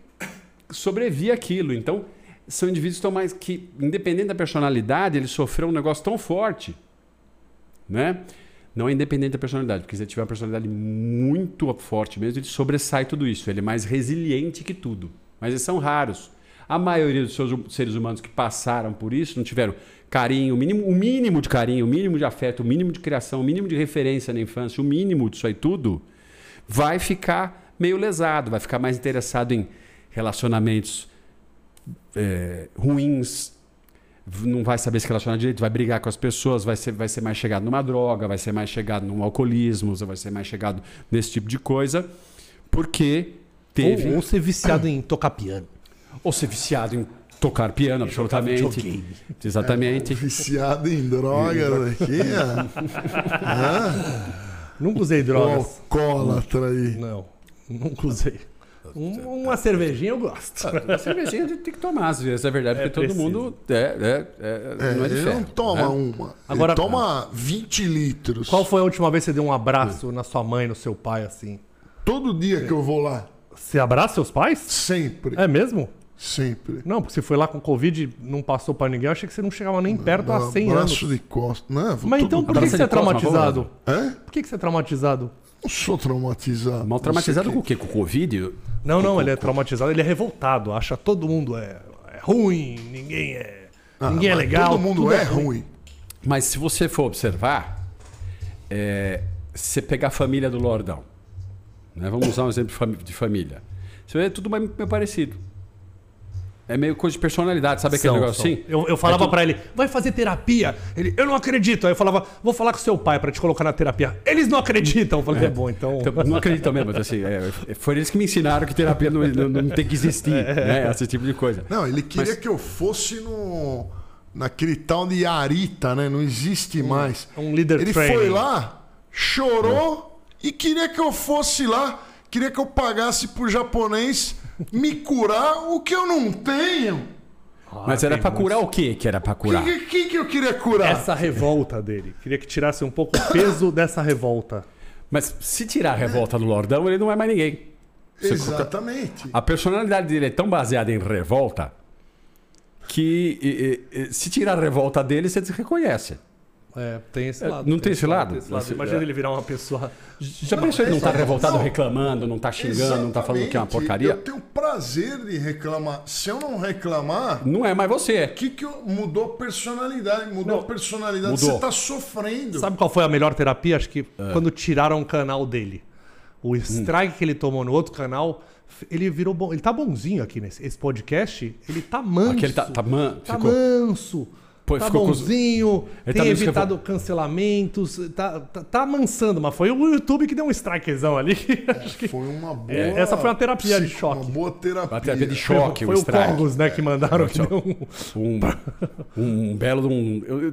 sobreviver aquilo. Então, são indivíduos estão mais. que, independente da personalidade, ele sofreu um negócio tão forte. Né? Não é independente da personalidade, porque se ele tiver uma personalidade muito forte mesmo, ele sobressai tudo isso. Ele é mais resiliente que tudo. Mas eles são raros. A maioria dos seus seres humanos que passaram por isso não tiveram carinho, o mínimo, o mínimo de carinho, o mínimo de afeto, o mínimo de criação, o mínimo de referência na infância, o mínimo disso aí tudo, vai ficar meio lesado, vai ficar mais interessado em relacionamentos é, ruins, não vai saber se relacionar direito, vai brigar com as pessoas, vai ser, vai ser mais chegado numa droga, vai ser mais chegado num alcoolismo, vai ser mais chegado nesse tipo de coisa, porque teve. Ou, ou ser viciado em tocar piano. Ou ser viciado em tocar piano, absolutamente. Exatamente. Viciado em drogas aqui, ó. Nunca usei drogas. alcoólatra aí. Não, nunca usei. Um- uma cervejinha eu gosto. A cervejinha a gente tem que tomar, às vezes, é verdade, É porque todo preciso. mundo é, é, é, É, não é de ferro. não toma né? uma. Agora- ele toma 20 litros. Qual foi a última vez que você deu um abraço na sua mãe, no seu pai, assim? Todo dia que eu vou lá. Você abraça seus pais? Sempre. É mesmo? Sempre. Não, porque você foi lá com Covid e não passou pra ninguém, eu achei que você não chegava nem perto há 100 Abraço anos. de costas. Não, Mas todo então por que, que você é traumatizado? Hã? Por que, que você é traumatizado? Não sou traumatizado. Mal traumatizado com o quê? Com o Covid? Não, não, ele é traumatizado, ele é revoltado, acha todo mundo é, é ruim, ninguém é. Ah, ninguém é legal. Todo mundo tudo é ruim. Mas se você for observar, é, se você pegar a família do Lordão, né? vamos usar um exemplo de família. Você vê tudo mais meio parecido. É meio coisa de personalidade, sabe aquele São, negócio são. assim? Eu, eu falava É tudo- pra ele, vai fazer terapia. Ele, eu não acredito. Aí eu falava, vou falar com seu pai pra te colocar na terapia. Eles não acreditam. Eu falei, é, bom, então. Então, não acreditam mesmo, mas assim, é, é, foi eles que me ensinaram que terapia não, não- não tem que existir, né? Esse tipo de coisa. Não, ele queria Mas- que eu fosse no. Naquele tal de Arita, né? Não existe mais. um líder Ele training. foi lá, chorou e queria que eu fosse lá. Queria que eu pagasse pro japonês me curar o que eu não tenho. Mas era pra curar o quê que era pra O curar? que, que, que eu queria curar? Essa revolta dele. Queria que tirasse um pouco o peso dessa revolta. Mas se tirar a revolta do Lordão, ele não é mais ninguém. Você coloca- Exatamente. A personalidade dele é tão baseada em revolta que e, e, se tirar a revolta dele, você se reconhece. É, tem esse É, lado. não tem esse lado? tem esse lado. Esse- Imagina é. ele virar uma pessoa. Já pensou ele não tá revoltado Não. reclamando, não tá xingando, não tá falando que é uma Exatamente. porcaria? Eu tenho prazer de reclamar. Se eu não reclamar, Não é mais você. o que, que eu- mudou a personalidade? Mudou Não, a personalidade. mudou. Você tá sofrendo. Sabe qual foi a melhor terapia? Acho que É. quando tiraram o canal dele. O strike que ele tomou no outro canal, ele virou bom. Ele tá bonzinho aqui nesse esse podcast. Ele tá manso. Aquele tá, tá, man, Tá ficou. manso. Pô, tá ficou com bonzinho, Ele tem tá evitado cancelamentos, tá, tá, tá amansando, mas foi o YouTube que deu um strikezão ali. (laughs) Que Foi uma boa. É, essa foi uma terapia de choque. Uma boa terapia. Uma terapia de choque, foi o o strike. Cogos, né, que mandaram que deu um... Um, um belo um. Eu, eu,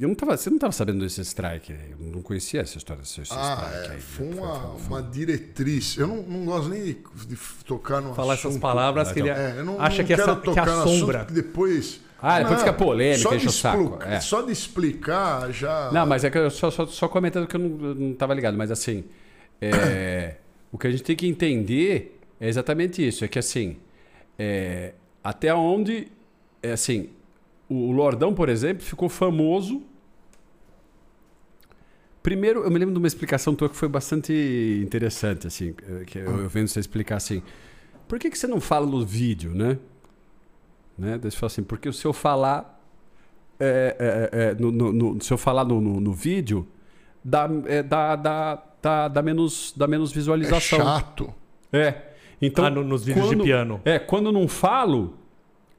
eu não tava, você não tava sabendo desse strike. Eu não conhecia essa história desse Ah, strike é, aí. foi Foi- uma, foi- uma diretriz. Eu não, não gosto nem de, de tocar no Falar assunto. essas palavras que ele É, eu não, acha não que, quero essa, que assunto, assombra. porque depois. Ah, depois fica polêmica, só enche de o saco, é. Só de explicar já. Não, mas é que eu só, só, só comentando que eu não, eu não tava ligado, mas assim, é, (coughs) o que a gente tem que entender é exatamente isso, é que assim, é, até onde, é assim, o Lordão, por exemplo, ficou famoso. Primeiro, eu me lembro de uma explicação tua que foi bastante interessante, assim, eh, que eu, eu vendo você explicar assim, por que, que você não fala no vídeo, né? Né? Daí você fala assim, porque se eu falar é, é, é, no, no- no- se eu falar no, no- no vídeo, dá, é, dá, dá, dá, dá menos, dá menos é visualização. chato. É. Então, Ah, no- nos vídeos de quando- piano. É, quando eu não falo,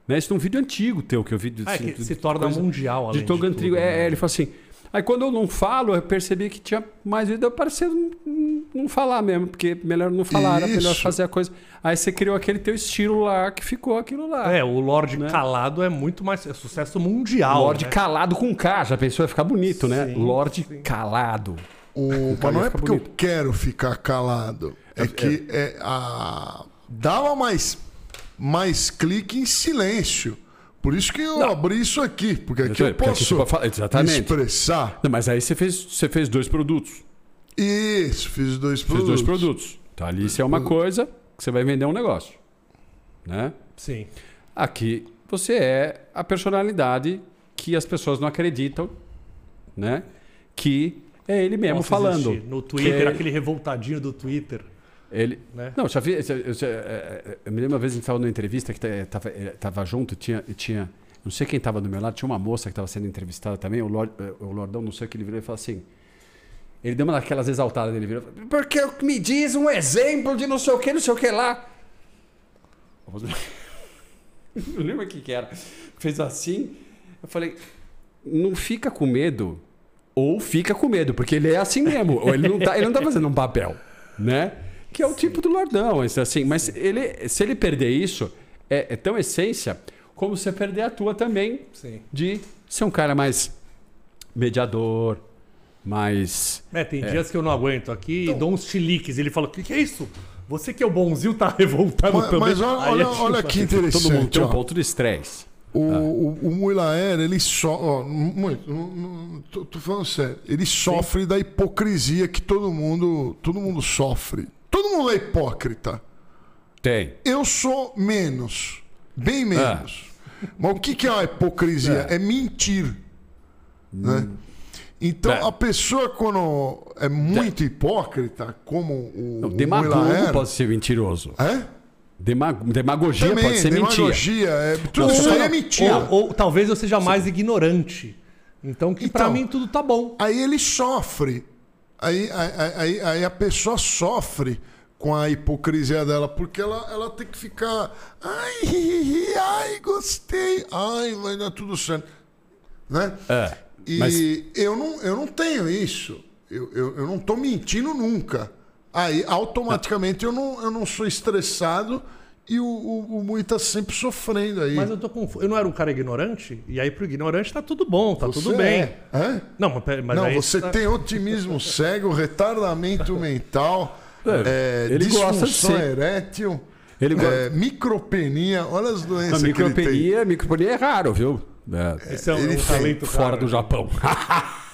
né? Isso é um vídeo antigo teu que eu vi. Ah, é assim, que se torna coisa mundial, além De de antigo. tudo, É, né? é, ele falou assim. Aí quando eu não falo, eu percebi que tinha mais vídeo aparecendo. Não, não falar mesmo, porque melhor não falar, era melhor Isso. fazer a coisa. Aí você criou aquele teu estilo lá que ficou aquilo lá. É, o Lorde Né? Calado é muito mais. É sucesso mundial. Lorde né? calado com K, já pensou? Ia ficar bonito, né? Sim, Lorde sim. calado. O, mas não é porque bonito. eu quero ficar calado. É, que é, a... dava mais, mais clique em silêncio. Por isso que eu abri isso aqui. Porque aqui eu Porque aqui posso pode falar- me exatamente. expressar. Não, mas aí você fez, você fez dois produtos. Isso, fiz dois Fez produtos. dois produtos. Então ali isso é uma coisa que você vai vender um negócio. Né? Sim. Aqui você é a personalidade que as pessoas não acreditam, né? Que é ele mesmo Posso falando. existir. No Twitter, Que aquele revoltadinho do Twitter. Ele. Né? Não, já vi. Eu, eu- eu- eu me lembro uma vez a gente estava numa entrevista que estava tava junto, tinha, e tinha. Não sei quem estava do meu lado, tinha uma moça que estava sendo entrevistada também, o, Lord, o Lordão, não sei o que ele virou e falou assim. Ele deu uma daquelas exaltadas dele, virou. Porque me diz um exemplo de não sei o que, não sei o que lá. (laughs) Não lembro o que, que era. Fez assim. Eu falei, não fica com medo. Ou fica com medo, porque ele é assim mesmo. Ou ele não tá, ele não tá fazendo um papel, né? Que é o tipo do Lordão, assim. Mas ele, se ele perder isso, é, é tão essência como você perder a tua também Sim. de ser um cara mais mediador, mais. É, tem dias que eu não aguento aqui e dou uns chiliques. Ele fala: O que, que é isso? Você que é o bonzinho tá (laughs) revoltado Mas, também. mas olha, olha, gente olha que Todo mundo interessante. tem um ponto de estresse. O, o, o Muilaer, ele só. Ó, muito, não- não- tô, tô falando sério. Ele sofre da hipocrisia que todo mundo, todo mundo sofre. Todo mundo é hipócrita. Tem. Eu sou menos. Bem menos. Mas o que, que é a hipocrisia? É, mentir. Né? Então, É. a pessoa, quando é muito hipócrita, como o, Não, demagogo pode ser mentiroso. É? Dema- demagogia Também, pode ser mentira. demagogia. É, tudo isso aí é mentira. Ou, ou talvez eu seja mais ignorante. Então, que pra Então, mim tudo tá bom. Aí ele sofre. Aí, aí, aí, aí a pessoa sofre com a hipocrisia dela, porque ela, ela tem que ficar. Ai, ai, gostei. Ai, vai dar tudo certo. Né? É, E mas- eu, não, eu não tenho isso. Eu, eu, eu não tô mentindo nunca. Aí, automaticamente, eu não, eu não sou estressado e o, o, o Mui tá sempre sofrendo aí. Mas eu tô confuso. Eu não era um cara ignorante? E aí pro ignorante tá tudo bom, tá Você tudo bem. é. É? Não, mas, mas não, você tá- tem otimismo cego, retardamento (laughs) mental, É, é, ele gosta disfunção erétil, Ele go- é, micropenia, olha as doenças que ele tem. micropenia, micropenia é raro, viu? É, Esse é um, ele um talento fora raro. do Japão. (laughs)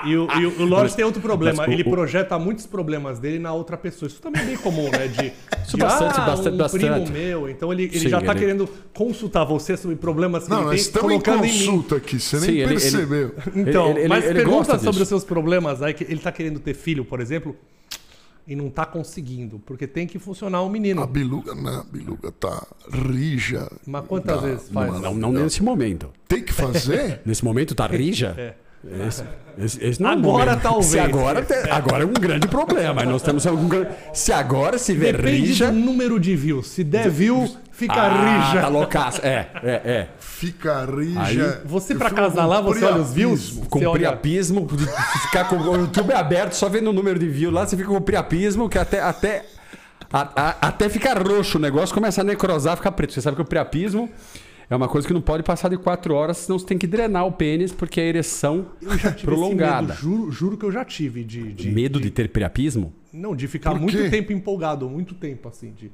(laughs) E o, e o- o Lorde tem outro problema. mas o- ele o- projeta muitos problemas dele na outra pessoa. Isso também é bem comum, né? De, Isso de, bastante, ah, bastante, um bastante. primo meu. Então ele, ele Sim, já tá ele- querendo consultar você sobre problemas que Não, ele nós tem, estamos em colocando em consulta aqui, você Sim, nem ele- ele- percebeu. Então, Ele- ele- mas ele pergunta sobre disso. os seus problemas aí, que ele tá querendo ter filho, por exemplo, e não tá conseguindo, porque tem que funcionar um menino. A biluga, não, a biluga tá rija. Mas quantas Tá, vezes faz? Não, não nesse momento. Tem que fazer? (laughs) Nesse momento tá rija? É. Esse, esse- esse não é Agora, momento. talvez. Se agora, agora é um grande problema. Aí Nós temos algum grande... Se agora se vê Depende rija. do número de views. Se der view, fica Ah, rija. tá loucaço. É, é, é. Fica rija. Você Eu pra casar lá, você olha os views? Com Você olha- priapismo, ficar com o YouTube aberto, só vendo o número de views lá, você fica com priapismo, que até, até, a- a- até ficar roxo o negócio, começa a necrosar, fica preto. Você sabe que o priapismo é uma coisa que não pode passar de 4 horas, senão você tem que drenar o pênis, porque é a ereção Eu já (laughs) tive prolongada. esse medo, juro, juro que eu já tive de, de- Medo de ter priapismo? não de ficar muito tempo empolgado, muito tempo assim de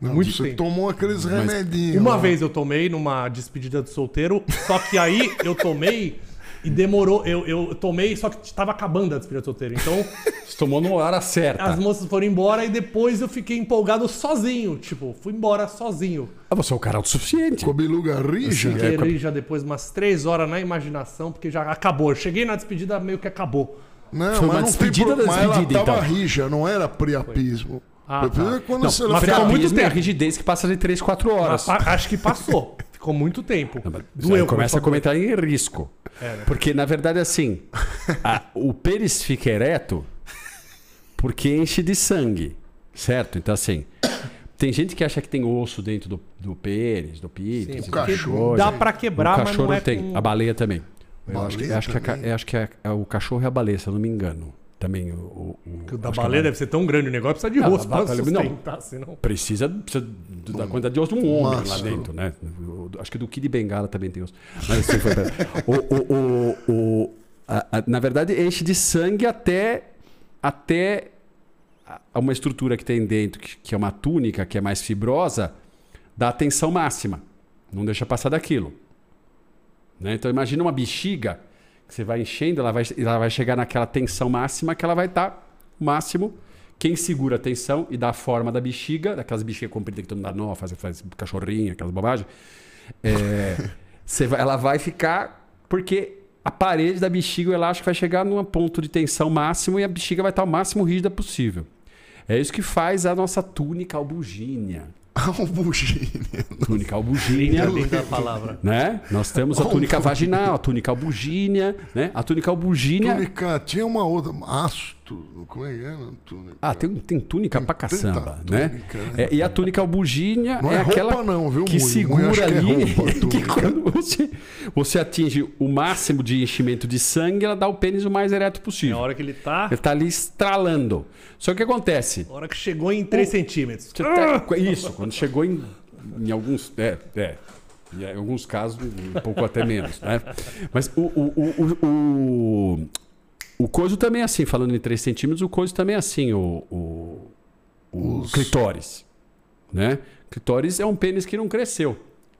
Não, muito você tempo. tomou aqueles remedinhos. Uma lá. vez eu tomei numa despedida de solteiro, só que aí eu tomei e demorou. Eu, eu tomei, só que tava acabando a despedida de solteiro. Então Você tomou na hora certa. as moças foram embora e depois eu fiquei empolgado sozinho. Tipo, fui embora sozinho. Ah, você é o cara autossuficiente. Com a biluga rija. Assim, é. Fiquei já depois umas três horas na imaginação, porque já acabou. Eu cheguei na despedida, meio que acabou. Não, Foi uma mas não tem despedida pro- da mas ela despedida, tava então. rija, não era priapismo. Ah, tá. é quando Não, você mas ficou muito é a tempo. rigidez que passa de 3, 4 horas. Mas acho que passou. Ficou muito tempo. Não, mas Doeu. começa a comentar em risco. né? Porque, na verdade, assim, a- o pênis fica ereto porque enche de sangue, certo? Então, assim, tem gente que acha que tem osso dentro do, do pênis, do essas porque cachorro. Dá pra quebrar, o mas cachorro não é tem, com- a baleia também. Eu acho que, acho que, a acho que é, é o cachorro e a baleia, se eu não me engano. Também o, o- o- o da baleia deve ser tão grande o negócio, precisa de Não, osso a pra baleia- não. sustentar, senão... Precisa, precisa do- da quantidade de osso de um homem lá Massa. dentro, né? Acho que do Kid Bengala também tem osso. Mas assim, foi (laughs) o, o, o, o- a- a- na verdade, enche de sangue até, até uma estrutura que tem dentro, que, que é uma túnica, que é mais fibrosa, dá a tensão máxima. Não deixa passar daquilo. Né? Então imagina uma bexiga você vai enchendo, ela vai, ela vai chegar naquela tensão máxima que ela vai estar máximo. Quem segura a tensão e dá a forma da bexiga, daquelas bexigas compridas que todo mundo dá nó, faz, faz cachorrinho, aquelas bobagens, é, (laughs) vai- ela vai ficar porque a parede da bexiga, o elástico vai chegar num ponto de tensão máximo e a bexiga vai estar o máximo rígida possível. É isso que faz a nossa túnica albugínea. (laughs) Um bugine. Túnica albugínea. Linda, linda a palavra. Né? Nós temos a túnica vaginal, a túnica albugínea, né? A túnica albugínea. Túnica, tinha uma outra. Como é que era? Túnica. Ah, tem, tem túnica pra tanta caçamba, né? túnica, né? É, e a túnica albugínea Não é, é roupa aquela não, viu, que segura acho que é ali roupa, (laughs) que quando você, você atinge o máximo de enchimento de sangue, ela dá o pênis o mais ereto É a possível. hora que ele tá... Ele tá ali estralando. Só que o que acontece? A hora que chegou em 3 centímetros. Você tá- Isso, quando chegou em, em alguns. É, é. Em alguns casos, um pouco até menos. Né? Mas o, o, o, o, o, coiso também é assim, falando em 3 centímetros, o coiso também é assim, o, o, o Os- clitóris. Né? Clitóris é um pênis que não cresceu.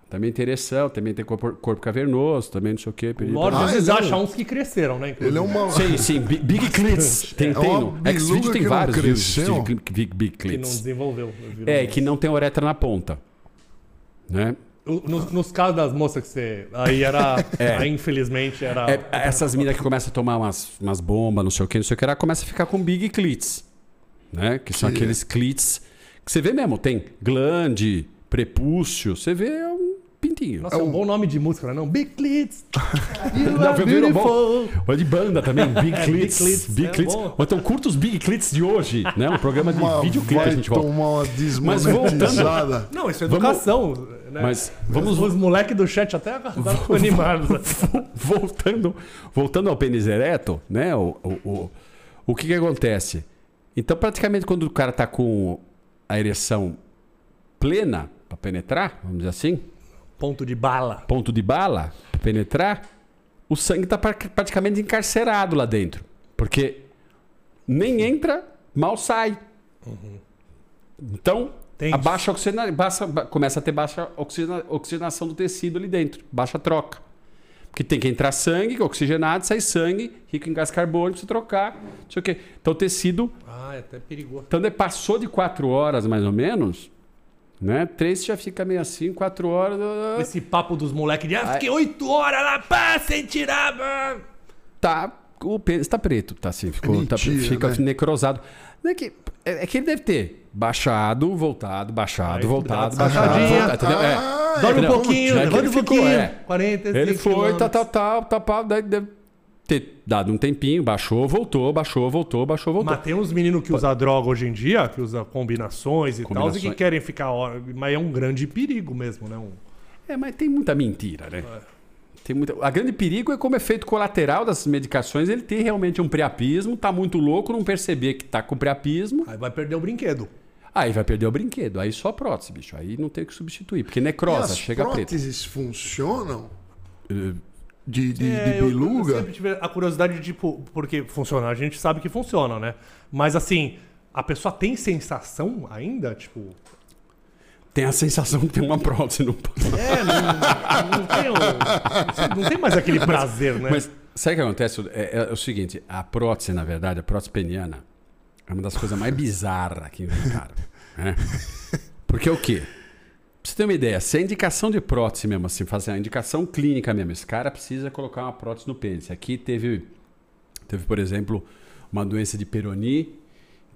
Também tem ereção, também tem corpo, corpo cavernoso, também não sei o quê. O periri, Lorde Ah, às vezes ele é um- acha uns que cresceram, né? Ele é uma. Sim, sim, Big, (laughs) Clits. Tem, É tem no tem vários vídeos cresceu. de Big, big Que não Clits. desenvolveu. É, que não tem uretra na ponta. Né? Nos, nos casos das moças que você. Aí era. Aí, infelizmente, era. É, essas minas que começam a tomar umas, umas bombas, não sei o que, não sei o que, ela começa a ficar com big clits. Né? Que são Que- aqueles clits que você vê mesmo. Tem glande, prepúcio, você vê é um pintinho. Nossa, é um bom nome de música, né? Não, Big Clits. (laughs) You Não, beautiful. Ou de banda também, (laughs) Big É, Clits. Big Clits, Big é Clits. bom. Ou então curta os Big Clits de hoje, né? Um programa de videoclipe a gente volta. tomar uma Mas voltando-. Não, isso é Vamos- educação. Né? Mas vamos Os, os moleques do chat até ficam animados. né? voltando, voltando ao pênis ereto, né? O, o, o, o que, que acontece? Então, praticamente, quando o cara tá com a ereção plena para penetrar, vamos dizer assim, Ponto de bala. ponto de bala para penetrar, o sangue tá pra- praticamente encarcerado lá dentro. Porque nem entra, mal sai. Então, A baixa oxigena, baixa- começa a ter baixa oxigena- oxigenação do tecido ali dentro, baixa troca. Porque tem que entrar sangue oxigenado, sai sangue, rico em gás carbônico, você trocar, não sei o quê. Então o tecido, Ah, é até perigoso. então passou de quatro horas mais ou menos, né? Três já fica meio assim, quatro horas. ah, Esse papo dos moleques de. Ah, fiquei oito horas lá, pá, sem tirar. pá." tá o pênis tá preto, tá assim, ficou, tá- (laughs) Mentira, fica né? necrosado. É, que, é, é que ele deve ter baixado, voltado, baixado, Aí, voltado, baixado, voltado, entendeu? É. Ah, Dorme um pouquinho, É dorme um pouquinho. é. 45 Ele foi, tal, tal, tal, tal, tal, daí deve ter dado um tempinho, baixou, voltou, baixou, voltou, baixou, voltou. Mas tem uns meninos que usam droga hoje em dia, que usam combinações e tal, e que querem ficar. Mas é um grande perigo mesmo, né? Um- É, mas tem muita mentira, né? Tem muita... A grande perigo é como efeito colateral dessas medicações ele ter realmente um priapismo, tá muito louco, não perceber que tá com priapismo, Aí vai perder o brinquedo. Aí vai perder o brinquedo. Aí só prótese, bicho. Aí não tem o que substituir, porque necrosa, as chega preto. próteses funcionam? Eh, De, de, É, de eu- Eu, sempre tive a curiosidade de, tipo, porque funciona, a gente sabe que funciona, né? Mas assim, a pessoa tem sensação ainda? Tipo. Tem a sensação que tem uma prótese no É, não, não tem, o- não tem mais aquele prazer, né? Mas sabe o que acontece? É, é o seguinte, a prótese, na verdade, a prótese peniana, é uma das coisas mais bizarras que inventaram. né? Porque é o quê? Pra você ter uma ideia, se a indicação de prótese mesmo, assim, fazer a indicação clínica mesmo, esse cara precisa colocar uma prótese no pênis. Aqui teve, teve por exemplo, uma doença de Peroni,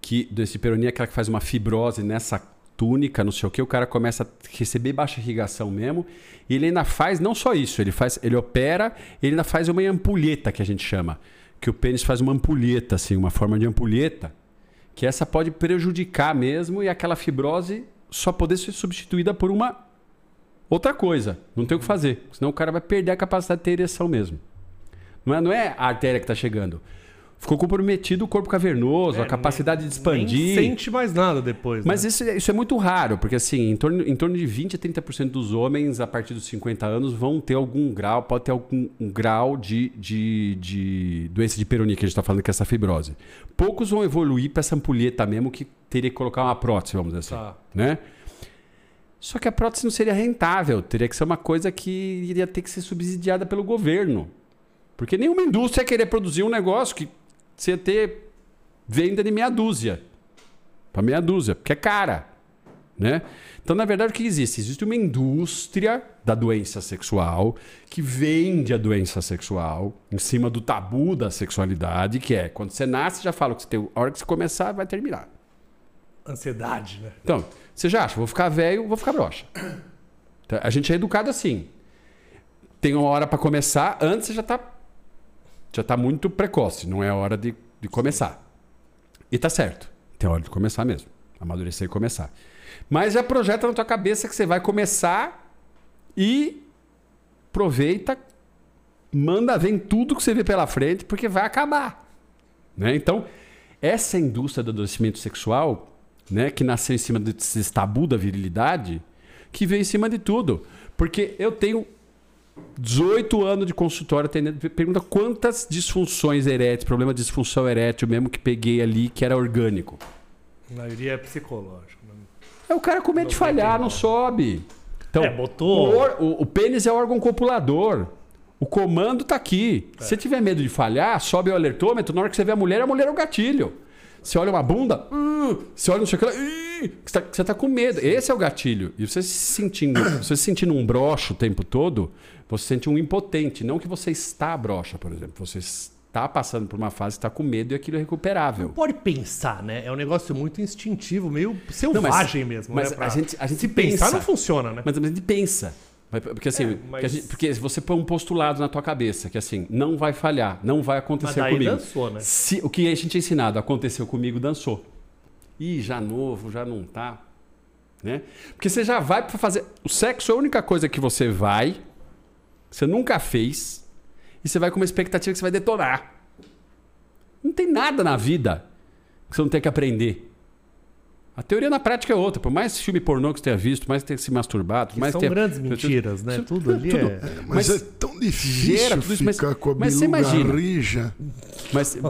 que doença de Peroni é aquela que faz uma fibrose nessa túnica, não sei o que, o cara começa a receber baixa irrigação mesmo, e ele ainda faz não só isso, ele faz, ele opera, ele ainda faz uma ampulheta que a gente chama, que o pênis faz uma ampulheta assim, uma forma de ampulheta, que essa pode prejudicar mesmo e aquela fibrose só poder ser substituída por uma outra coisa, não tem o que fazer, senão o cara vai perder a capacidade de ter ereção mesmo. Não é, não é a artéria que está chegando. Ficou comprometido o corpo cavernoso, a É, capacidade nem- de expandir. Nem sente mais nada depois. Mas né? isso, é- isso é muito raro, porque assim, em torno, em torno de 20 a 30% dos homens, a partir dos 50 anos, vão ter algum grau, pode ter algum um grau de, de, de doença de Peyronie, que a gente está falando que é essa fibrose. Poucos vão evoluir para essa ampulheta mesmo, que teria que colocar uma prótese, vamos dizer assim. Tá. Né? Só que a prótese não seria rentável, teria que ser uma coisa que iria ter que ser subsidiada pelo governo. Porque nenhuma indústria ia querer produzir um negócio que você ter venda de meia dúzia. Para meia dúzia, porque é cara. Né? Então, na verdade, o que existe? Existe uma indústria da doença sexual que vende a doença sexual em cima do tabu da sexualidade, que é quando você nasce, já fala que você tem, a hora que você começar, vai terminar. Ansiedade, né? Então, você já acha, vou ficar velho, vou ficar broxa. Então, a gente é educado assim. Tem uma hora para começar, antes você já tá já tá muito precoce, não é hora de, de começar. E tá certo. Tem hora de começar mesmo. Amadurecer e começar. Mas já projeta na tua cabeça que você vai começar e aproveita, manda ver tudo que você vê pela frente, porque vai acabar. Né? Então, essa indústria do adoecimento sexual, né, que nasceu em cima desse tabu da virilidade, que veio em cima de tudo. Porque eu tenho 18 anos de consultório atendendo. Pergunta quantas disfunções eréteis, problema de disfunção erétil mesmo que peguei ali, que era orgânico. A maioria é psicológico. Né? É o cara com medo de falhar, não sobe. Então, É, botou- o, or- o- o pênis é órgão copulador. O comando tá aqui. Se você tiver medo de falhar, sobe o alertômetro. Na hora que você vê a mulher, a mulher é o gatilho. Você olha uma bunda, uh, você olha que lá, ih, você, tá, você tá com medo. Esse é o gatilho. E você se sentindo, (coughs) você se sentindo um broxo o tempo todo, você sente um impotente. Não que você está broxa, por exemplo. Você está passando por uma fase, está com medo e aquilo é recuperável. Pode pensar, né? É um negócio muito instintivo, meio Não, mas- selvagem mesmo. mas né? Pra- a gente, a gente Se pensar, pensa. não funciona, né? Mas a gente pensa. Porque assim, É, mas- gente- porque se você põe um postulado na tua cabeça, que assim, não vai falhar, não vai Mas acontecer daí comigo. dançou, né? Se, o que a gente é ensinado, aconteceu comigo, dançou. Ih, já novo, já não tá. Né? Porque você já vai pra fazer. O sexo é a única coisa que você vai, você nunca fez, e você vai com uma expectativa que você vai detonar. Não tem nada na vida que você não tem que aprender. A teoria na prática é outra. Por mais filme pornô que você tenha visto, mais tenha se masturbado, Que mais são tenha- grandes mentiras, né? Isso- Tudo ali tudo. é... Mas, Mas é tão difícil gera tudo isso, mas- ficar com a mas você imagina. rija. Mas É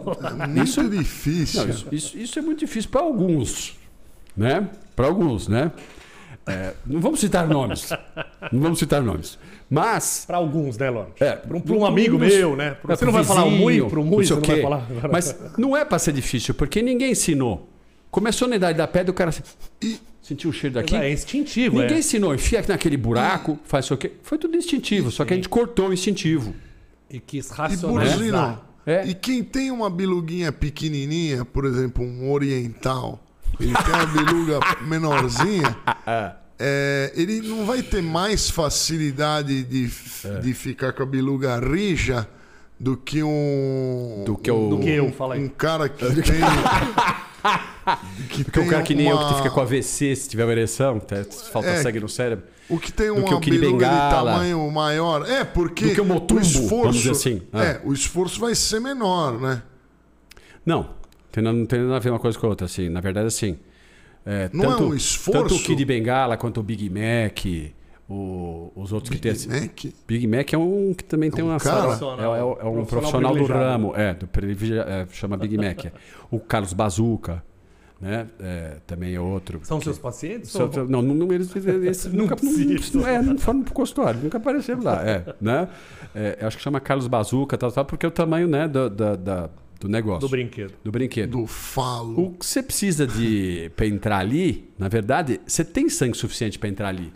muito difícil. Não, isso, isso- isso é muito difícil para alguns, né? Para alguns, né? É, não vamos citar nomes, não vamos citar nomes, mas Pra alguns, né, Lorde? é, Pra um, pra um amigo nos- meu, né? é, Você não vai falar o muito pro muito, não sei você o não vai quê. falar. Mas não é para ser difícil, porque ninguém ensinou. Começou na idade da pedra, o cara assim, "Ih, sentiu o cheiro daqui. É instintivo, Ninguém é. ensinou, enfia aqui naquele buraco, faz isso aqui. Foi tudo instintivo, só que a gente cortou o instintivo. E quis E racionalizar. Burzino, É. e quem tem uma biluguinha pequenininha, por exemplo, um oriental, ele tem uma biluga (laughs) menorzinha, é, ele não vai ter mais facilidade de, É. de ficar com a biluga rija do que um. Do que o- Do que eu, fala aí. Um cara que (laughs) tem. (laughs) que Porque o cara que nem eu que uma- fica com AVC, se tiver uma ereção, tá, falta É. sangue no cérebro. O que tem uma que de tamanho maior. É, porque Do que o Motumbo, o esforço. vamos dizer assim. Ah. É, o esforço vai ser menor, né? Não, tem, não tem nada a ver uma coisa com a outra, assim. Na verdade, assim. é, Não é tanto, um esforço? Tanto o Kid Bengala quanto o Big Mac, o- os outros que tem. assim- Mac. Big Mac é um que também tem um uma cara? sala. É, é- é um profissional, do ramo, é, do é, chama Big Mac. o Carlos Bazuca, né? é, também é outro. São que- seus pacientes? Só- ou- não, não, eles, eles (laughs) nunca não, é, não foram pro consultório, nunca apareceram lá. É, né? É, eu acho que chama Carlos Bazuca, tal, tal, porque é o tamanho né, do, da- da- do negócio. Do brinquedo. Do brinquedo. Do falo. O que você precisa de para entrar ali, na verdade, você tem sangue suficiente para entrar ali.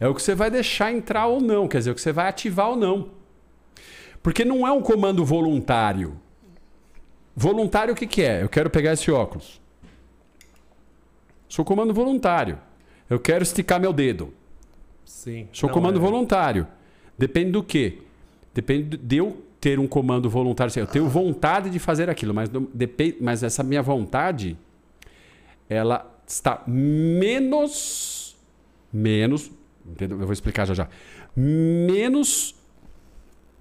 É o que você vai deixar entrar ou não, quer dizer, o que você vai ativar ou não. Porque não é um comando voluntário. Voluntário o que, que é? Eu quero pegar esse óculos. Sou comando voluntário. Eu quero esticar meu dedo. Sim. Sou comando é- voluntário. Depende do quê? Depende de eu ter um comando voluntário. Eu tenho vontade de fazer aquilo, mas, depende, mas essa minha vontade, ela está menos. Menos. Entendeu? Eu vou explicar já já. Menos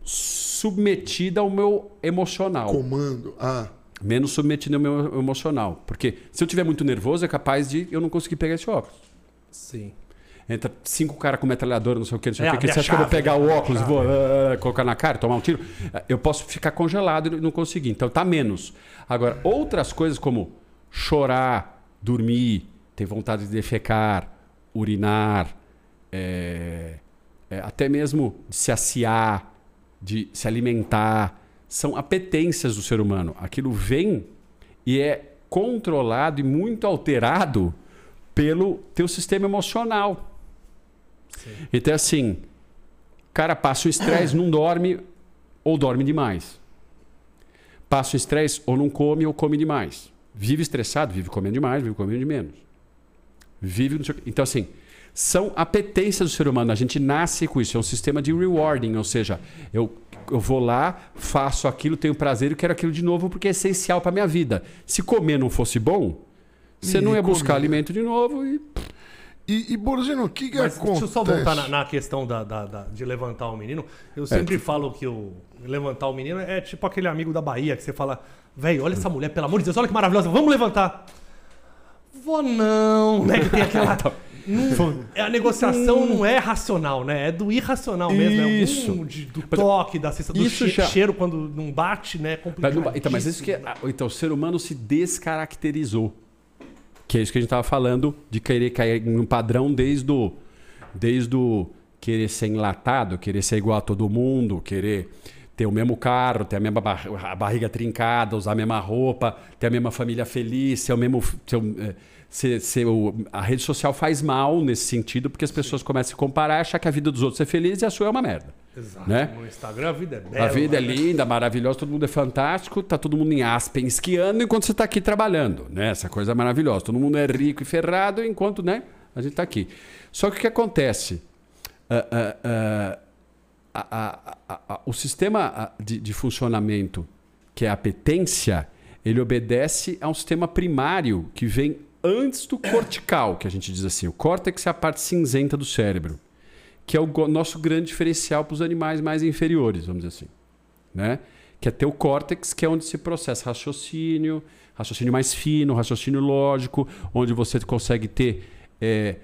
submetida ao meu emocional. Comando. Ah, Menos submetido ao meu emocional. Porque se eu tiver muito nervoso, é capaz de eu não conseguir pegar esse óculos. Sim. Entra cinco caras com metralhadora, não sei o que, não sei É, o que. Você a acha que eu vou chave, pegar o óculos e vou ah, colocar na cara, tomar um tiro? Ah, Eu posso ficar congelado e não conseguir. Então tá menos. Agora, outras coisas como chorar, dormir, ter vontade de defecar, urinar, é, é, até mesmo de se aciar, de se alimentar, são apetências do ser humano. Aquilo vem e é controlado e muito alterado pelo teu sistema emocional. Então, assim, o cara passa o estresse, não dorme ou dorme demais. Passa o estresse ou não come ou come demais. Vive estressado, vive comendo demais, vive comendo de menos. Vive. Então, assim, são apetências do ser humano. A gente nasce com isso. É um sistema de rewarding, ou seja, eu, eu vou lá, faço aquilo, tenho prazer e quero aquilo de novo porque é essencial para minha vida. Se comer não fosse bom, você não Ninguém ia buscar alimento de novo e E, e Borzino, o que, que Mas acontece? deixa eu só voltar na, na questão da, da- da- de levantar o menino. Eu sempre falo que o levantar o menino é tipo aquele amigo da Bahia que você fala, velho, olha essa mulher, pelo amor de Deus, olha que maravilhosa, vamos levantar. Vou não, né? Que tem aquela. (laughs) Não- é, a negociação não é racional, né? É do irracional mesmo. É Isso. algum de- do toque, da sensação do che- já- cheiro quando não bate, né? É Então, mas isso que é, ah, então o ser humano se descaracterizou. Que é isso que a gente estava falando de querer cair num padrão desde o desde o querer ser enlatado, querer ser igual a todo mundo, querer ter o mesmo carro, ter a mesma bar- a barriga trincada, usar a mesma roupa, ter a mesma família feliz, ser o mesmo ser, o- é, ser- ser o- a rede social faz mal nesse sentido, porque as pessoas começam a se comparar, achar que a vida dos outros é feliz e a sua é uma merda. Exato. né? No Instagram a vida é bela. A vida é né? linda, maravilhosa, todo mundo é fantástico, tá todo mundo em Aspen esquiando enquanto você está aqui trabalhando, né? Essa coisa maravilhosa. Todo mundo é rico e ferrado enquanto, né? A gente está aqui. Só que o que acontece? Ah, ah, ah, a- a- a- o sistema de, de funcionamento, que é a apetência, ele obedece a um sistema primário que vem antes do cortical, que a gente diz assim. O córtex é a parte cinzenta do cérebro que é o nosso grande diferencial para os animais mais inferiores, vamos dizer assim. Né? Que é ter o córtex, que é onde se processa raciocínio, raciocínio mais fino, raciocínio lógico, onde você consegue ter é,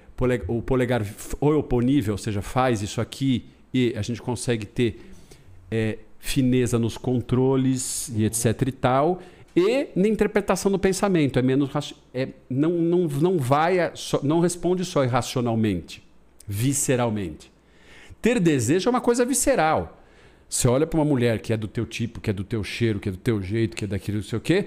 o polegar ou oponível, ou seja, faz isso aqui e a gente consegue ter é, fineza nos controles e etc e tal. E na interpretação do pensamento, é menos é, não, não, não vai, a- só- não responde só irracionalmente, visceralmente. Ter desejo é uma coisa visceral. Você olha para uma mulher que é do teu tipo, que é do teu cheiro, que é do teu jeito, que é daquilo, não sei o quê.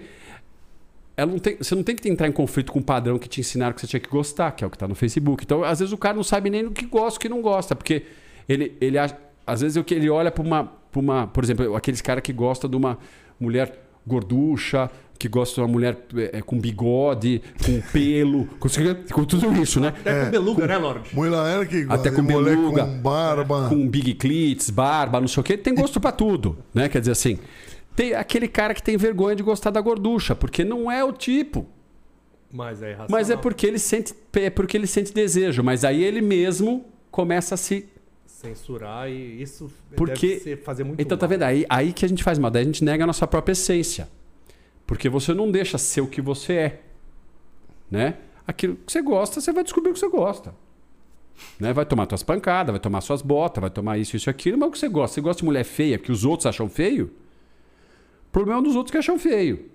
Ela não tem, você não tem que entrar em conflito com o padrão que te ensinaram que você tinha que gostar, que é o que está no Facebook. Então, às vezes, o cara não sabe nem o que gosta o que não gosta, porque ele, ele às vezes ele olha para uma, pra uma. Por exemplo, aqueles caras que gostam de uma mulher gorducha, que gosta de uma mulher é, com bigode, com pelo, com, com tudo isso, né? Até com beluga, né, Lorde? Mulher que Até com beluga, com barba. com big clits, barba, não sei o quê, tem gosto pra tudo, né? Quer dizer assim, tem aquele cara que tem vergonha de gostar da gorducha, porque não é o tipo, Mas é irracional. mas é porque ele sente é porque ele sente desejo, mas aí ele mesmo começa a se Censurar e isso Porque- ser, fazer muito Então tá mal. vendo aí, aí que a gente faz mal, daí a gente nega a nossa própria essência. Porque você não deixa ser o que você é, né? Aquilo que você gosta, você vai descobrir o que você gosta. Né? Vai tomar suas pancadas, vai tomar suas botas, vai tomar isso, isso aquilo, mas o que você gosta? Você gosta de mulher feia, que os outros acham feio? O problema é dos outros que acham feio.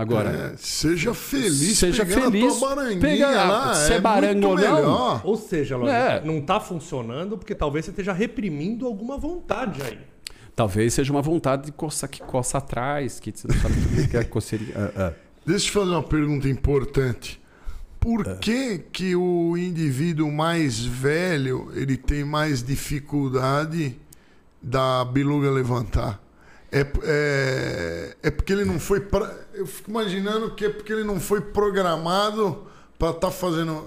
Agora, É, seja feliz, Seja pegando feliz, a tua baranguinha pega- lá. se é é ou não, melhor. Ou seja, É. não tá funcionando porque talvez você esteja reprimindo alguma vontade aí. talvez seja uma vontade de coçar que coça atrás, que você não sabe o que é coceirinha. Ah, (laughs) ah. Deixa eu te fazer uma pergunta importante. Por É. que, que o indivíduo mais velho ele tem mais dificuldade da beluga levantar? É, é, é porque ele não foi. Pra, eu fico imaginando que é porque ele não foi programado para estar fazendo.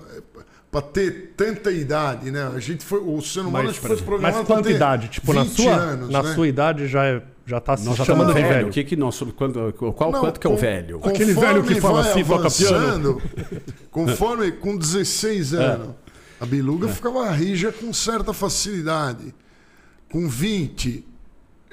para ter tanta idade, né? A gente foi, o ser humano que foi programado mas pra quanta idade? Tipo, na 20 sua, anos, na né? sua idade já, é, já tá se já chamando de velho. velho. O que que nós, quando, qual Não, quanto que é o velho? Aquele conforme velho que fala assim, toca piano. avançando, (laughs) Conforme, com 16 É. anos, a biluga ficava rija com certa facilidade. Com 20,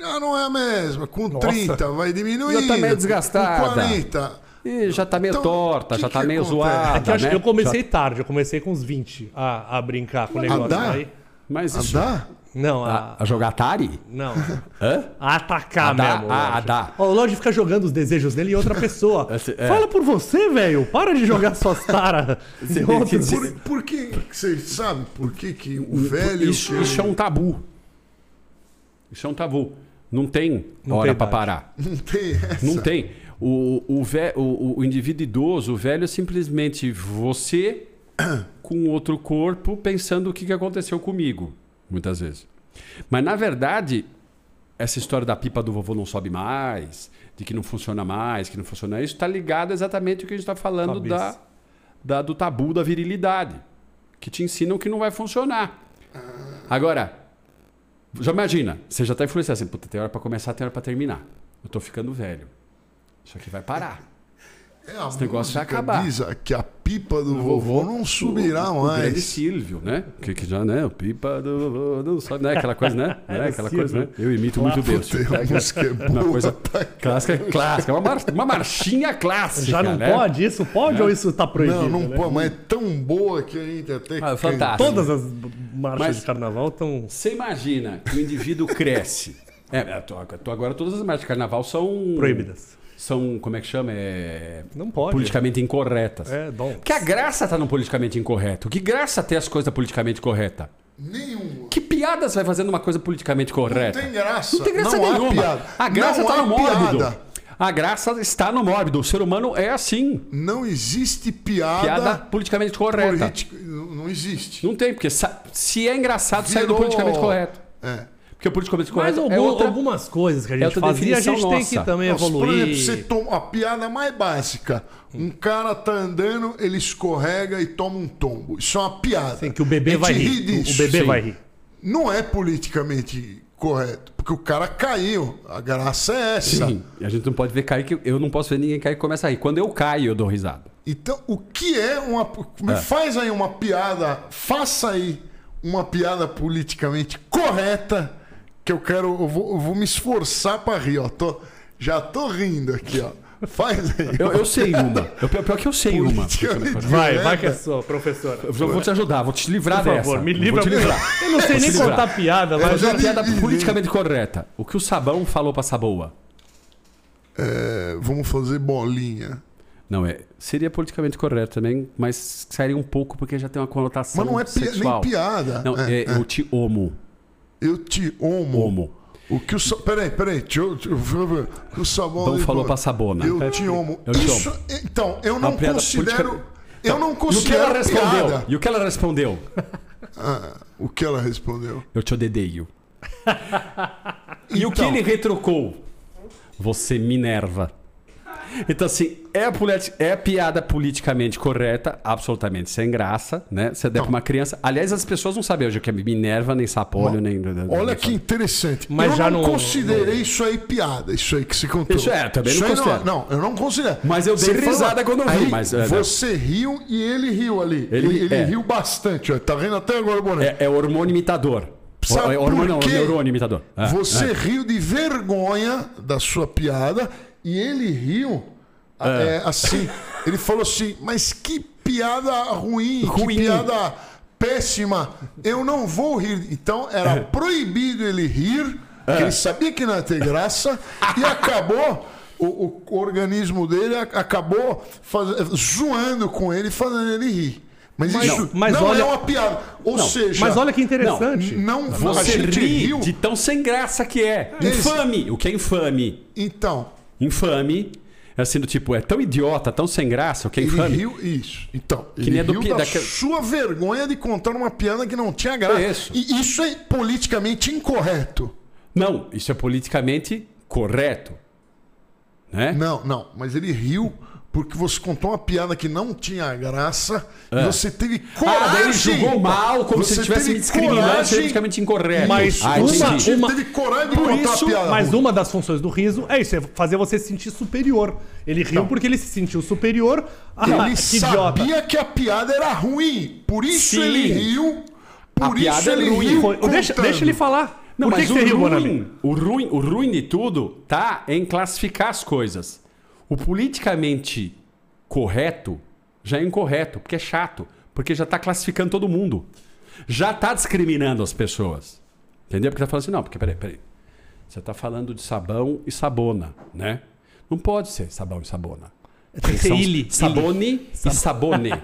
já não é a mesma. Com 30 vai diminuindo. Já tá meio desgastada. Com 40. Ih, já tá meio Então, torta, que já tá que meio acontece? zoada. É que eu, né? eu comecei Já- tarde, eu comecei com uns 20 a, a brincar com o negócio. dá? Aí, Mas Ah, isso. dá? não, A, a, a jogar Atari? não. (laughs) Hã? A atacar A dar? mesmo. Ah, a dar. Ó, o Lorde fica jogando os desejos dele em outra pessoa. (laughs) Esse- é. Fala por você, velho. Para de jogar (laughs) suas taras. Por, por que, você sabe por que, que o velho... Isso, que- isso é um tabu. Isso é um tabu. Não tem Não hora idade. parar. (laughs) Não tem essa. Não tem. O, o, ve- o, o indivíduo idoso, o velho, é simplesmente você (coughs) com outro corpo pensando o que, aconteceu comigo, muitas vezes. Mas, na verdade, essa história da pipa do vovô não sobe mais, de que não funciona mais, que não funciona isso, está ligado exatamente ao que a gente está falando Cabeça. da, da- do tabu da virilidade, que te ensinam que não vai funcionar. Agora, já imagina, você já está influenciado assim, puta, tem hora para começar, tem hora para terminar. Eu estou ficando velho. Isso aqui vai parar. É, a Esse negócio vai acabar. diz que a pipa do vovô não subirá o, o grande mais. Silvio, né? Que, que já, né? O pipa do vovô não sobe, né? Aquela coisa, né? (laughs) né? Aquela coisa, né? Eu imito muito bem a música (laughs) é Uma boa coisa clássica, clássica. Uma, mar- uma marchinha clássica, Já não né? pode? Isso pode ou isso tá proibido? Não, não né? pode, mas é tão boa que a gente até. Ah, fantástico. Todas as marchas Mas- de carnaval estão. Você imagina que o indivíduo cresce. É, tô- tô agora todas as marchas de carnaval são... proibidas. São, como é que chama? É... Não pode. Politicamente incorretas. É, dom. Que a graça tá no politicamente incorreto. Que graça ter as coisas politicamente corretas? Nenhuma. Que piadas vai fazendo uma coisa politicamente correta? Não tem graça. Não tem graça Não há nenhuma. piada. A graça Não está há no mórbido. piada. A graça está no mórbido. O ser humano é assim. Não existe piada. Piada politicamente correta. Não existe. Não tem, porque sa- se é engraçado, sai do Virou- politicamente correto. É. Porque o politicamente Mas correto algum- é outra... algumas coisas que a gente outra fazia, a gente tem nossa. que também Nossa, evoluir. Por exemplo, você toma a piada mais básica. Um cara tá andando, ele escorrega e toma um tombo. Isso é uma piada. Sim, que o bebê A gente vai ri rir. O disso. bebê sim. vai rir. Não é politicamente correto. Porque o cara caiu. A graça é essa. Sim, e a gente não pode ver cair, que eu não posso ver ninguém cair e começa a rir. Quando eu caio, eu dou risada. Então, o que é uma. Me faz aí uma piada. Faça aí uma piada politicamente correta. Que eu quero. Eu vou, eu vou me esforçar pra rir, ó. Tô, já tô rindo aqui, ó. Faz aí. Eu, eu sei uma. Eu, pior pior que eu sei uma. Politicamente Vai, vai que é sua, professora. Eu vou te ajudar, vou te livrar Por dessa. favor, me Eu livra. Vou te livrar. Eu não sei Vou nem livrar. contar piada, Mas mas é já uma piada li- politicamente correta. O que o Sabão falou pra Saboa? É, vamos fazer bolinha. Não, é. Seria politicamente correto também, mas sairia um pouco porque já tem uma conotação Mas não é pi- nem sexual. piada. Não, É, é, eu te amo. Eu te amo. Homo. O que o. Peraí, peraí. Deixa eu, deixa eu ver. O que o Sabão. Então falou pra Sabona. Eu te amo. Eu te Isso, Então, eu não considero. politica- Eu não E o que considero ela respondeu? piada. E o que ela respondeu? (laughs) Ah, o que ela respondeu? Eu te odeio. (laughs) E o que Então. ele retrucou? Você me nerva. Então, assim, é politi- é piada politicamente correta, absolutamente sem graça, né? Você der pra uma criança. Aliás, as pessoas não sabem hoje o que é Minerva, nem Sapolho, nem. Olha que interessante. Mas eu já não não- considerei isso aí piada, isso aí que se contou. Isso é, também não aí considero. Não, eu não considero. Mas eu dei Você falou- risada quando eu vi, aí mas, é, você riu e ele riu ali. Ele- Ele, ele é. riu bastante, ó. Tá rindo até agora, Boné. É, é hormônio imitador. Sabe é hormônio, não, quê? neurônio imitador. É, Você é. riu de vergonha da sua piada e ele riu é, assim. Ele falou assim: Mas que piada ruim, Ruim. que piada péssima. Eu não vou rir. Então era proibido ele rir, porque ele sabia que não ia ter graça, e acabou. O, o organismo dele acabou faz- zoando com ele, fazendo ele rir. Mas, Mas- isso mas não olha- é uma piada. Ou seja, Mas olha que interessante. não, a Você ri riu. de tão sem graça que é. Infame. O que é infame? Então, Infame. É assim do tipo, é tão idiota, tão sem graça, o que é ele infame. riu isso. Então, Que ele nem a do da daquele- sua vergonha de contar uma piada que não tinha graça. É isso. E isso é politicamente incorreto. Não, isso é politicamente correto. Né? Não, não. Mas ele riu porque você contou uma piada que não tinha graça e você teve coragem. Ah, daí ele julgou mal, como se Você ele estivesse me discriminando, politicamente incorreto. Mas ah, uma-. Você uma- teve coragem de Por contar isso- a piada. Mas uma das funções do riso é isso, é fazer você se sentir superior. Ele riu porque ele se sentiu superior. Ah, Ele que idiota. sabia que a piada era ruim. Por isso Sim. ele riu. Por A isso piada é ele ruim. riu. Deixa, deixa ele falar. Não, Por que que você o, riu, ruim, Bonami? o ruim, o ruim de tudo tá em classificar as coisas. O politicamente correto já é incorreto, porque é chato, porque já tá classificando todo mundo. Já tá discriminando as pessoas. Entendeu? Porque tá falando assim, não, porque peraí, peraí. Você tá falando de sabão e sabona, né? Não pode ser sabão e sabona. Tem que ser ili. Sabone e (laughs) sabone né?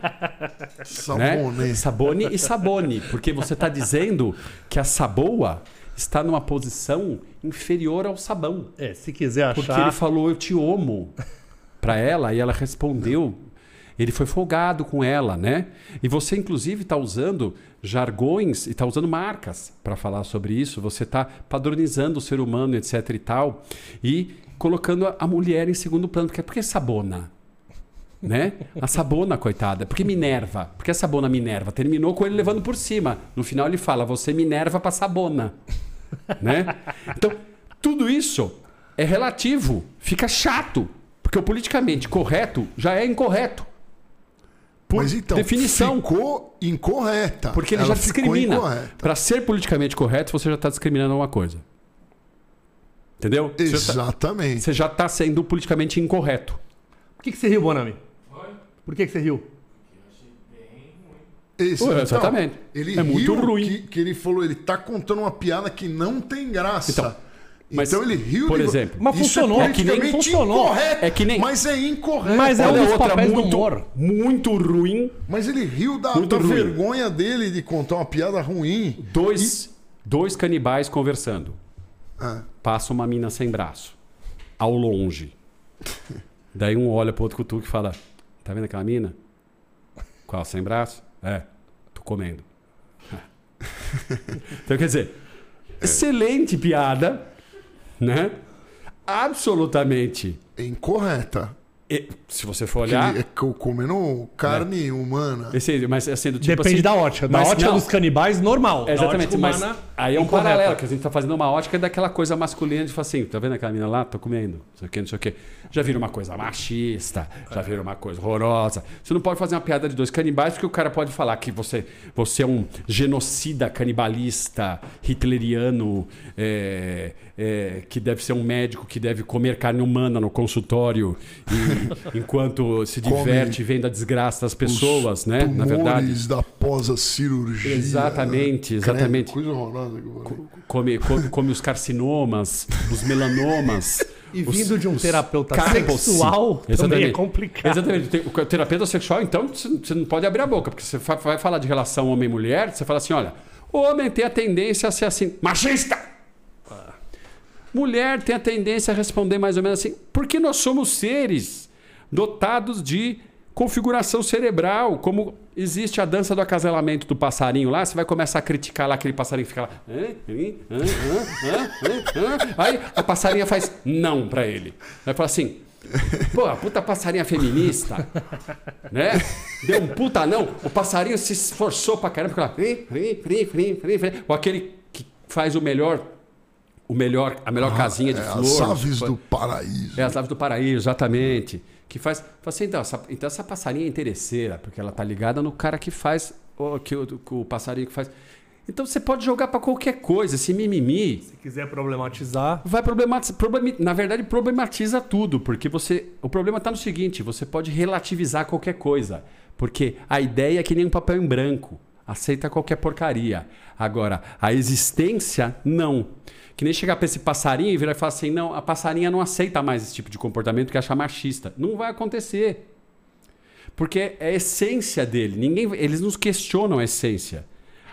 Sabonete. Sabone e sabone, porque você está dizendo que a saboa está numa posição inferior ao sabão. É, se quiser Porque achar. ele falou eu te amo (laughs) para ela e ela respondeu. Ele foi folgado com ela, né? E você inclusive está usando jargões e está usando marcas para falar sobre isso. Você está padronizando o ser humano, etc e tal, e colocando a- mulher em segundo plano. Porque por que sabona? né? A Sabona, coitada. Porque Minerva. Porque a Sabona Minerva terminou com ele levando por cima. No final ele fala: "Você Minerva pra Sabona", né? Então, tudo isso é relativo, fica chato, porque o politicamente correto já é incorreto. Por Mas então, definição. ficou incorreta. Porque ele Ela já discrimina. Para ser politicamente correto, você já está discriminando alguma coisa. Entendeu? Tá- Exatamente. Você já está sendo politicamente incorreto. Por que, que você riu, Bonami? Por que, que você riu? Esse- Ué, então, exatamente. ele É muito riu ruim. Que, que ele falou, ele tá contando uma piada que não tem graça. Então, mas, Então ele riu por de- exemplo, Mas Isso funcionou, é é que nem funcionou. incorreto, É que nem- Mas é incorreto. Mas é um Olha dos outra muito, humor. muito ruim. Mas ele riu da, da vergonha dele de contar uma piada ruim. Dois, dois canibais conversando. Ah, Passa uma mina sem braço. Ao longe. Daí um olha pro outro cutuca e fala: Tá vendo aquela mina? Qual? Sem braço? É, tô comendo. (laughs) então quer dizer, excelente piada, né? Absolutamente. incorreta. E, se você for olhar. ele é co- comendo carne humana. Esse, mas assim, do tipo Depende assim, da ótica. Da ótica não. dos canibais, normal. Da Exatamente, mas humana, aí é um incorreta. paralelo, que a gente tá fazendo uma ótica daquela coisa masculina de falar assim, tá vendo aquela menina lá? Tô comendo, não sei o que, não sei o que. Já vira uma coisa machista, já vira uma coisa horrorosa. Você não pode fazer uma piada de dois canibais, porque o cara pode falar que você, você é um genocida canibalista, hitleriano, é, é, que deve ser um médico que deve comer carne humana no consultório, e, (laughs) enquanto se Come diverte vendo a desgraça das pessoas, né? Na verdade. Da pós-cirurgia. Exatamente, exatamente. coisa horrorosa come, come, come os carcinomas, os melanomas. E os- vindo de um os terapeuta carpos. sexual, também Exatamente. é complicado. Exatamente. O terapeuta sexual, então, você não pode abrir a boca, porque você vai falar de relação homem-mulher, você fala assim: olha, o homem tem a tendência a ser assim, machista! Mulher tem a tendência a responder mais ou menos assim, porque nós somos seres dotados de configuração cerebral, como existe a dança do acasalamento do passarinho lá, você vai começar a criticar lá aquele passarinho que fica lá. Aí a passarinha faz não pra ele. Vai falar assim. Pô, a puta passarinha feminista, né? Deu um puta não. O passarinho se esforçou pra caramba, fica lá. Ou aquele que faz o melhor, o melhor, a melhor casinha de É, flor. as aves do paraíso. é, as aves do paraíso, exatamente. Que faz. assim, então, essa, então essa passarinha é interesseira, porque ela tá ligada no cara que faz. O, que, o, o passarinho que faz. Então você pode jogar pra qualquer coisa, esse mimimi. Se quiser problematizar, Vai problematizar. Problemi, na verdade, problematiza tudo, porque você. O problema tá no seguinte: você pode relativizar qualquer coisa. Porque a ideia é que nem um papel em branco. Aceita qualquer porcaria. Agora, a existência, não. Que nem chegar pra esse passarinho e virar e falar assim: não, a passarinha não aceita mais esse tipo de comportamento que acha machista. Não vai acontecer. Porque é a essência dele. Ninguém, eles nos questionam a essência.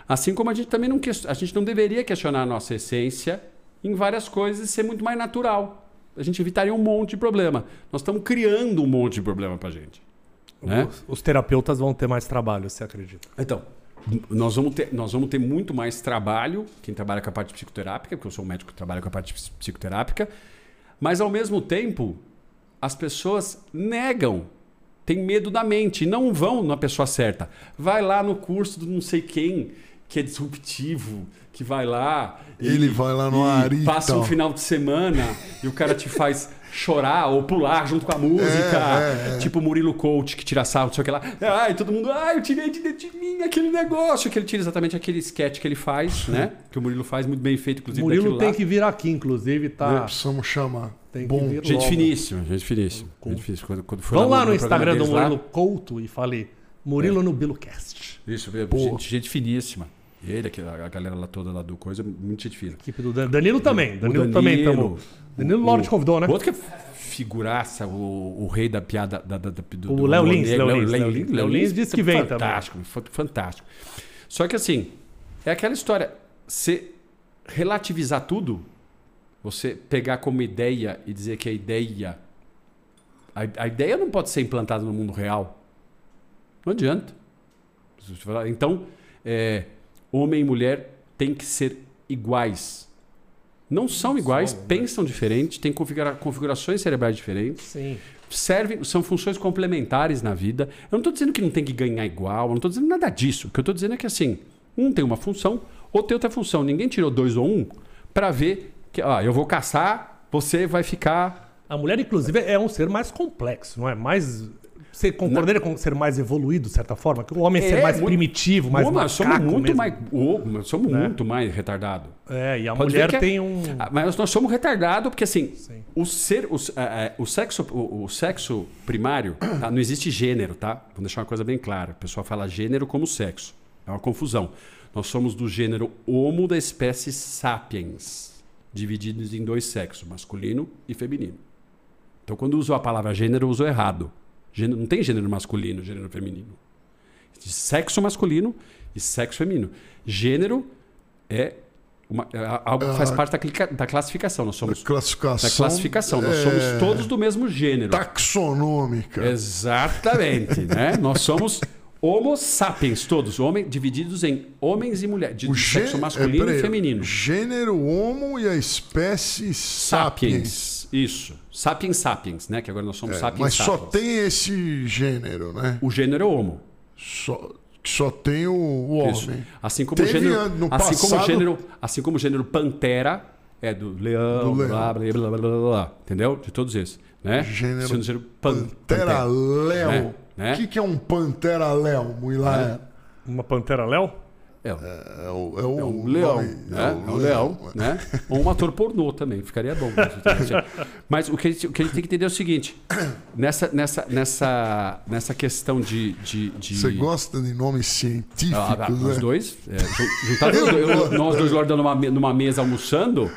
Assim como a gente também não a gente não deveria questionar a nossa essência em várias coisas e ser muito mais natural. A gente evitaria um monte de problema. Nós estamos criando um monte de problema pra gente. Né? os, os terapeutas vão ter mais trabalho, você acredita? Então, nós vamos, ter, nós vamos ter muito mais trabalho, quem trabalha com a parte psicoterápica, porque eu sou um médico que trabalha com a parte ps- psicoterápica, mas ao mesmo tempo, as pessoas negam, têm medo da mente, não vão na pessoa certa. Vai lá no curso do não sei quem, que é disruptivo, que vai lá. e- Ele vai lá no e Ari e Passa um final de semana e o cara te faz (laughs) chorar ou pular junto com a música. É, é, é. Tipo o Murilo Coach que tira sarro, não sei o que lá. Ai, todo mundo, ai, eu tirei de dentro de mim aquele negócio. Que ele tira exatamente aquele sketch que ele faz, né? Que o Murilo faz muito bem feito, inclusive. Murilo tem lá. que vir aqui, inclusive, tá? Precisamos chamar. Tem que Bom, vir. Gente logo. finíssima, gente finíssima. Gente finíssima. Quando, quando Vão lá no programa Instagram do deles lá- Murilo Couto e fale Murilo no BiloCast. Isso, gente, gente finíssima. Ele, a galera lá toda lá do coisa, muito gente fina. Equipe do Dan- Danilo também. O Danilo, também tamo. Danilo Lorde convidou, né? Outro que é figuraça, o, o rei da piada da, da, da- do, O Léo Lins, Léo Lins, disse que vem também. fantástico, fa- fantástico. Só que assim, é aquela história, você relativizar tudo, você pegar como ideia e dizer que a ideia a, a ideia não pode ser implantada no mundo real. Não adianta. Então, é, homem e mulher têm que ser iguais. Não são iguais, né? pensam diferente, têm configura- configurações cerebrais diferentes, Sim. servem, são funções complementares na vida. Eu não estou dizendo que não tem que ganhar igual, eu não estou dizendo nada disso. O que eu estou dizendo é que assim, um tem uma função, outro tem outra função. Ninguém tirou dois ou um para ver que, ah, eu vou caçar, você vai ficar A mulher, inclusive, é um ser mais complexo, não é? Mais. Você concordaria com ser mais evoluído, de certa forma? Que o homem é ser mais muito- primitivo, mais mas somos muito mesmo. mais, ô, mas somos Né? muito mais retardado. É, e a Pode mulher é- tem um. Ah, Mas nós somos retardados porque assim, Sim. o ser, o, é, é, o sexo, o, o sexo primário, tá? não existe gênero, tá? Vamos deixar uma coisa bem clara. O pessoal fala gênero como sexo. É uma confusão. Nós somos do gênero Homo da espécie sapiens, divididos em dois sexos, masculino e feminino. Então, quando uso a palavra gênero, eu uso errado. Gênero, não tem gênero masculino, gênero feminino. Existe sexo masculino e sexo feminino. Gênero é, uma- é algo que faz parte da, clica- da classificação. Nós somos Classificação. da classificação. Nós é, somos todos do mesmo gênero. Taxonômica. Exatamente, (laughs) né? Nós somos Homo sapiens, todos, homem, divididos em homens e mulheres, de, O de gê- sexo é, masculino peraí, e feminino. Gênero Homo e a espécie Sapiens. Sapiens, isso. Sapiens sapiens, né? Que agora nós somos É, sapiens mas só sapiens. tem esse gênero, né? O gênero é Homo. Só, só tem o, o Isso. homem. Assim como o gênero, no assim como o passado- gênero, assim como o gênero pantera é do leão, Do leão. blá, blá, blá, blá, blá, blá, blá, entendeu? De todos esses, né? Gênero Sendo gênero pan- Pantera Léo. né? Né? O que, que é um Pantera Léo, Muilá? Uma Pantera Léo? É, É, o, é o, é um leão, nome- né? É um leão, né? Ou um ator pornô também, ficaria bom. Mas o que, a gente, o que a gente tem que entender é o seguinte: nessa, nessa, nessa, nessa questão de. de, de- Você gosta de nomes científicos, Ah, ah, né? Os dois, é, ju- juntado eu- (laughs) eu- nós dois guardando numa, numa mesa almoçando,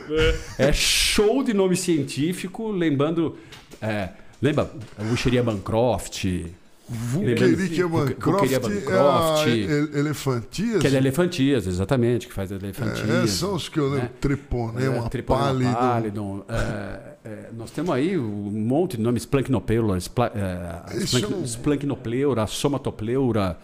é show de nome científico, lembrando. É, lembra? Wicheria Bancroft, Vulquerique Lembrando- Bancroft, Vulqueria é Bancroft. ele- elefantias? que é de elefantias, exatamente, que faz elefantias. É, são os que eu lembro. né? Treponema, É, é, é, nós temos aí um monte de nomes, Splanchnopleura, Spla, é, não- Somatopleura,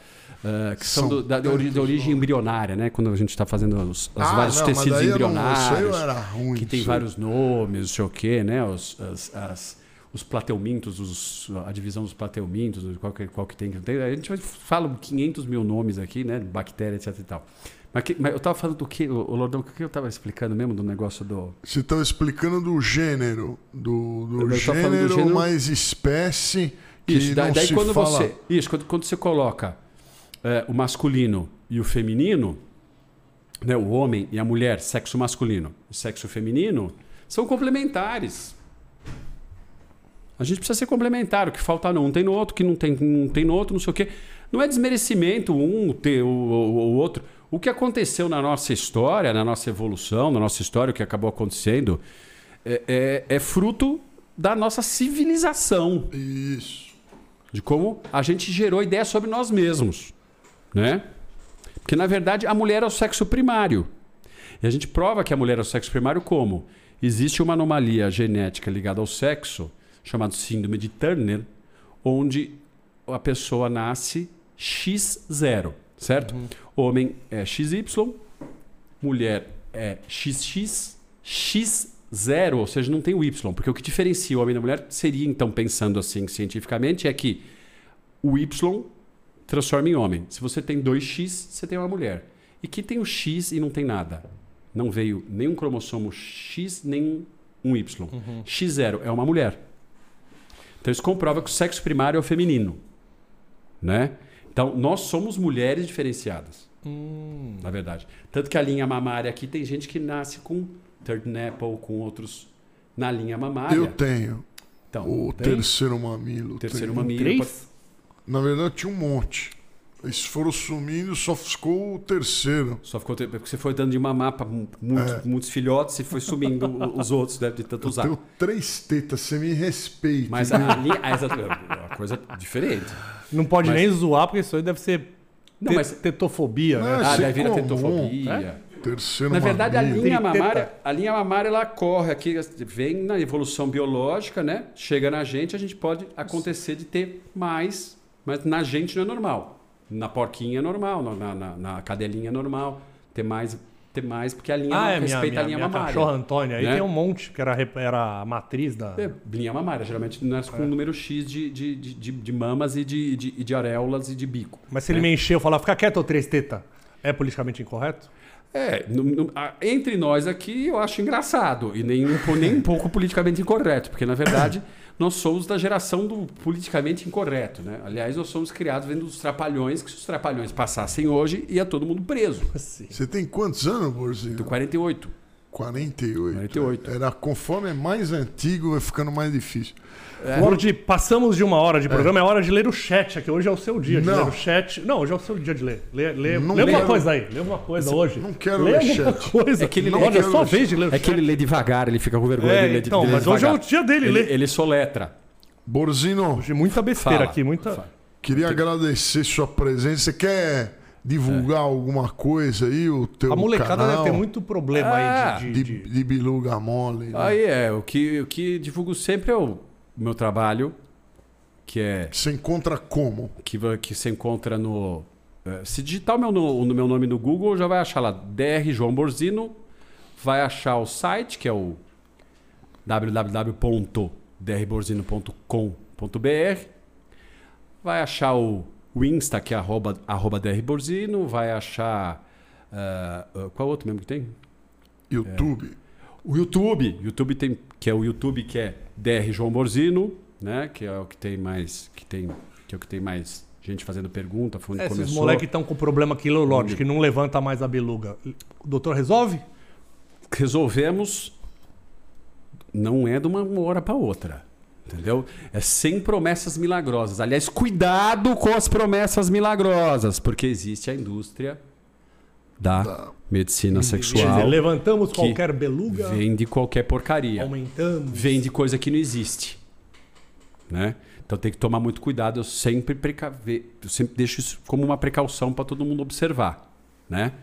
é, que são, São do- da, de, ori- de origem embrionária, né? Quando a gente está fazendo os, os Ah, vários não, tecidos não- embrionários, isso aí eu era ruim, que tem vários nomes, não sei o quê, né? Os, as, as- os plateumintos, os- a divisão dos plateumintos, qual que, qual que tem, que tem. A gente fala 500 mil nomes aqui, né? Bactéria, etc e tal. Mas, que- mas eu estava falando do que, o Lordão, o que eu estava explicando mesmo do negócio do... Você estava explicando do gênero, do, do falando do gênero, gênero- mais espécie que Isso, da- não daí se quando fala. você. Isso, quando, quando você coloca é, o masculino e o feminino, né, o homem e a mulher, sexo masculino e sexo feminino, são complementares. A gente precisa ser complementar, o que falta num tem no outro, que não tem, não tem no outro, não sei o quê. Não é desmerecimento um ter o, o, o outro. O que aconteceu na nossa história, na nossa evolução, na nossa história, o que acabou acontecendo, é, é- é fruto da nossa civilização Isso. de como a gente gerou ideia sobre nós mesmos, né? Porque na verdade a mulher é o sexo primário. E a gente prova que a mulher é o sexo primário como existe uma anomalia genética ligada ao sexo chamada síndrome de Turner, onde a pessoa nasce X0, certo? Homem é XY, mulher é XX, X0, ou seja, não tem o Y, porque o que diferencia o homem da mulher seria, então, pensando assim cientificamente, é que o Y transforma em homem. Se você tem 2X, você tem uma mulher. E quem tem o X e não tem nada? Não veio nem um cromossomo X, nem um Y. X0 é uma mulher. Então isso comprova que o sexo primário é o feminino. Né? Então nós somos mulheres diferenciadas. Na verdade. Tanto que a linha mamária aqui tem gente que nasce com third nipple, com outros na linha mamária. Eu tenho. Então, O tem terceiro mamilo. terceiro tenho. mamilo. Três? Na verdade, tinha um monte. Eles foram sumindo, só ficou o terceiro. Só ficou porque você foi dando de mamar para muitos, muitos filhotes e foi sumindo os outros, deve de tanto Eu usar. tenho três tetas, você me respeita. Mas a é uma coisa diferente. Não pode Mas- nem zoar, porque isso aí deve ser Não, te- mas- tetofobia, Não, né? é Ah, Isso daí vira comum, tetofobia. Terceiro Na verdade, a linha mamária, a linha mamária ela corre aqui, vem na evolução biológica, né? Chega na gente, a gente pode acontecer de ter mais, mas na gente não é normal. Na porquinha é normal, na, na, na cadelinha é normal, ter mais, ter mais porque a linha Ah, é, respeita minha, a linha minha mamária. cachorra Antônia. Aí né? tem um monte que era, era a matriz da... É, linha mamária, geralmente nasce com um número X de, de, de, de, mamas e de, de, de areolas e de bico. Mas se ele né? me encher, eu falar, fica quieto, ô três teta. É politicamente incorreto? É, no- no- a- entre nós aqui eu acho engraçado e nem nem um pouco politicamente incorreto, porque na verdade (coughs) nós somos da geração do politicamente incorreto, né? Aliás, nós somos criados vendo os trapalhões, que se os trapalhões passassem hoje, ia todo mundo preso. Você tem quantos anos, Borzinho? Do 48. 48. 48. Era, conforme é mais antigo, vai ficando mais difícil. É. Lorde, passamos de uma hora de programa, é. hora de ler o chat aqui. Hoje é o seu dia de Não. ler o chat. Não, hoje é o seu dia de ler. Lê, lê, Não lê alguma quero. coisa aí. Lê alguma coisa hoje. não quero lê ler chat. (laughs) coisa. É que ele não, lê- Olha, é só vez de ler o É chat. que ele lê devagar, ele fica com vergonha É, de ler de- então, de ler mas hoje é o devagar. dia dele ele, ler. ele soletra. Borzino, Hoje muita besteira Fala. aqui, muita... Fala. queria agradecer sua presença. Você quer divulgar alguma coisa aí? O teu A molecada canal deve ter muito problema Ah, aí de... de, de- de- de biluga mole. né? Aí é, o que, o que divulgo sempre é o meu trabalho, que é Você encontra como? que, que você encontra no. eh, Se digitar o meu, no, no meu nome no Google, já vai achar lá DR João Borzino. Vai achar o site, que é o www.drborzino.com.br. Vai achar o, o Insta, que é arroba, arroba drborzino. Vai achar. ah, qual outro mesmo que tem? YouTube. O YouTube, YouTube tem, que é o YouTube que é DR João Borzino, né? Que é o que tem mais, que tem, que é o que tem mais gente fazendo pergunta, foi onde É, esses começou. moleques estão com problema aqui, Lorde, que não levanta mais a beluga. O doutor resolve? Resolvemos, não é de uma hora para outra, entendeu? É sem promessas milagrosas. Aliás, cuidado com as promessas milagrosas, porque existe a indústria da medicina Quer dizer, sexual, levantamos que qualquer beluga, vende qualquer porcaria. aumentamos. vende coisa que não existe. Né? Então tem que tomar muito cuidado. Eu sempre precaver, eu sempre deixo isso como uma precaução para todo mundo observar, né?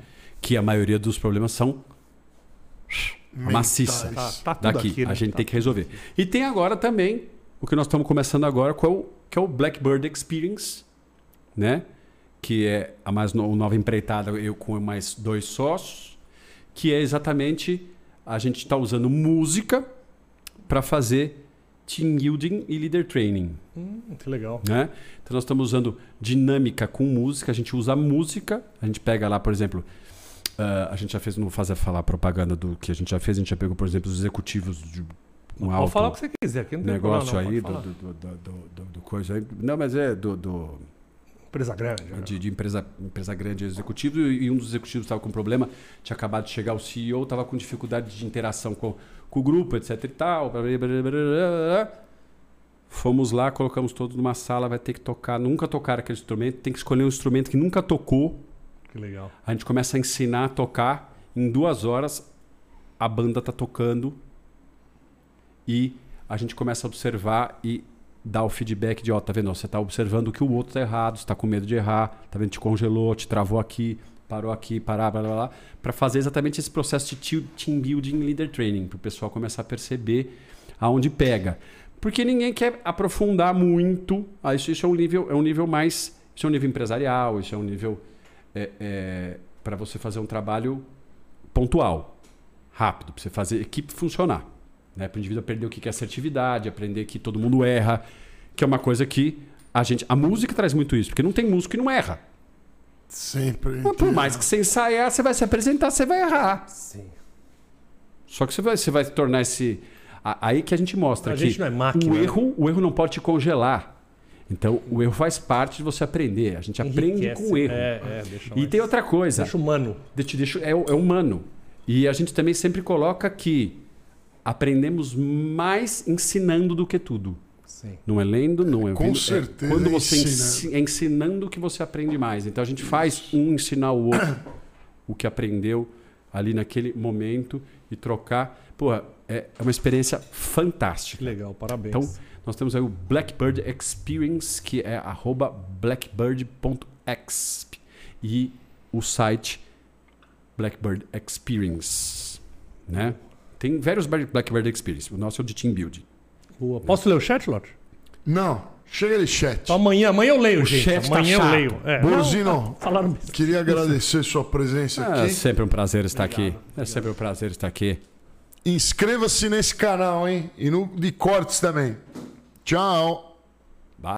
Que a maioria dos problemas são maciça Tá, tá daqui. aqui, né? A gente Tá tem que resolver. E tem agora também o que nós estamos começando agora, que é o, que é o Blackbird Experience, né? Que é a mais no, nova empreitada, eu com mais dois sócios, que é exatamente a gente está usando música para fazer team building e leader training. Hum, que legal. Né? Então nós estamos usando dinâmica com música, a gente usa música, a gente pega lá, por exemplo, ah, a gente já fez, não vou fazer falar propaganda do que a gente já fez, a gente já pegou, por exemplo, os executivos de um Pode alto falar o que você quiser, aqui não tem negócio problema, não, aí, pode do, do, do, do, do- coisa aí. Não, mas é do, Empresa grande. né? de, de empresa, empresa grande executivo e, um dos executivos estava com problema, tinha acabado de chegar o CEO, estava com dificuldade de interação com, com o grupo, etc e tal. blá, blá, blá. Fomos lá, colocamos todos numa sala, vai ter que tocar, nunca tocar aquele instrumento, tem que escolher um instrumento que nunca tocou. Que legal. A gente começa a ensinar a tocar, em duas horas a banda tá tocando e a gente começa a observar e dar o feedback de, ó, tá vendo? Você tá observando que o outro tá errado, você tá com medo de errar, tá vendo? Te congelou, te travou aqui, parou aqui, parar, blá blá blá, para fazer exatamente esse processo de te- team building leader training, para o pessoal começar a perceber aonde pega. Porque ninguém quer aprofundar muito. Ah, isso, isso é um nível, é um nível mais, isso é um nível empresarial, isso é um nível para você fazer um trabalho pontual, rápido, para você fazer a equipe funcionar. Né? Para o indivíduo aprender o que é assertividade, aprender que todo mundo erra, que é uma coisa que a gente. A música traz muito isso, porque não tem músico que não erra. Sempre. Mas por mais que você ensaiar, você vai se apresentar, você vai errar. Sim. Só que você vai, você vai tornar esse. Aí que a gente mostra A que gente não é máquina, o né? erro, o erro não pode te congelar. Então, o erro faz parte de você aprender. A gente aprende Enriquece. com o erro. É, é, deixa E tem outra coisa. Deixa humano. Deixa, deixa, é, é humano. E a gente também sempre coloca que aprendemos mais ensinando do que tudo. Sim. Não é lendo, não é Com ouvindo. certeza, É quando é você ensinando. ensi- é ensinando que você aprende mais. Então a gente faz um ensinar o outro o que aprendeu ali naquele momento e trocar. Pô, é, é uma experiência Que fantástica. legal, parabéns. Então, nós temos aí o Blackbird Experience, que é arroba blackbird.exp. E o site Blackbird Experience. Né? Tem vários Blackbird Experience. O nosso é o de Team Building. Boa. Posso ler o chat, Lote? Não, chega de chat. Então amanhã, amanhã eu leio, O gente. chat tá amanhã eu chato. leio. É. Borzino, Não, falaram besteira. queria agradecer sua presença É aqui. sempre um prazer estar aqui. É sempre um prazer estar aqui. Inscreva-se nesse canal, hein? E no de cortes também. Tchau.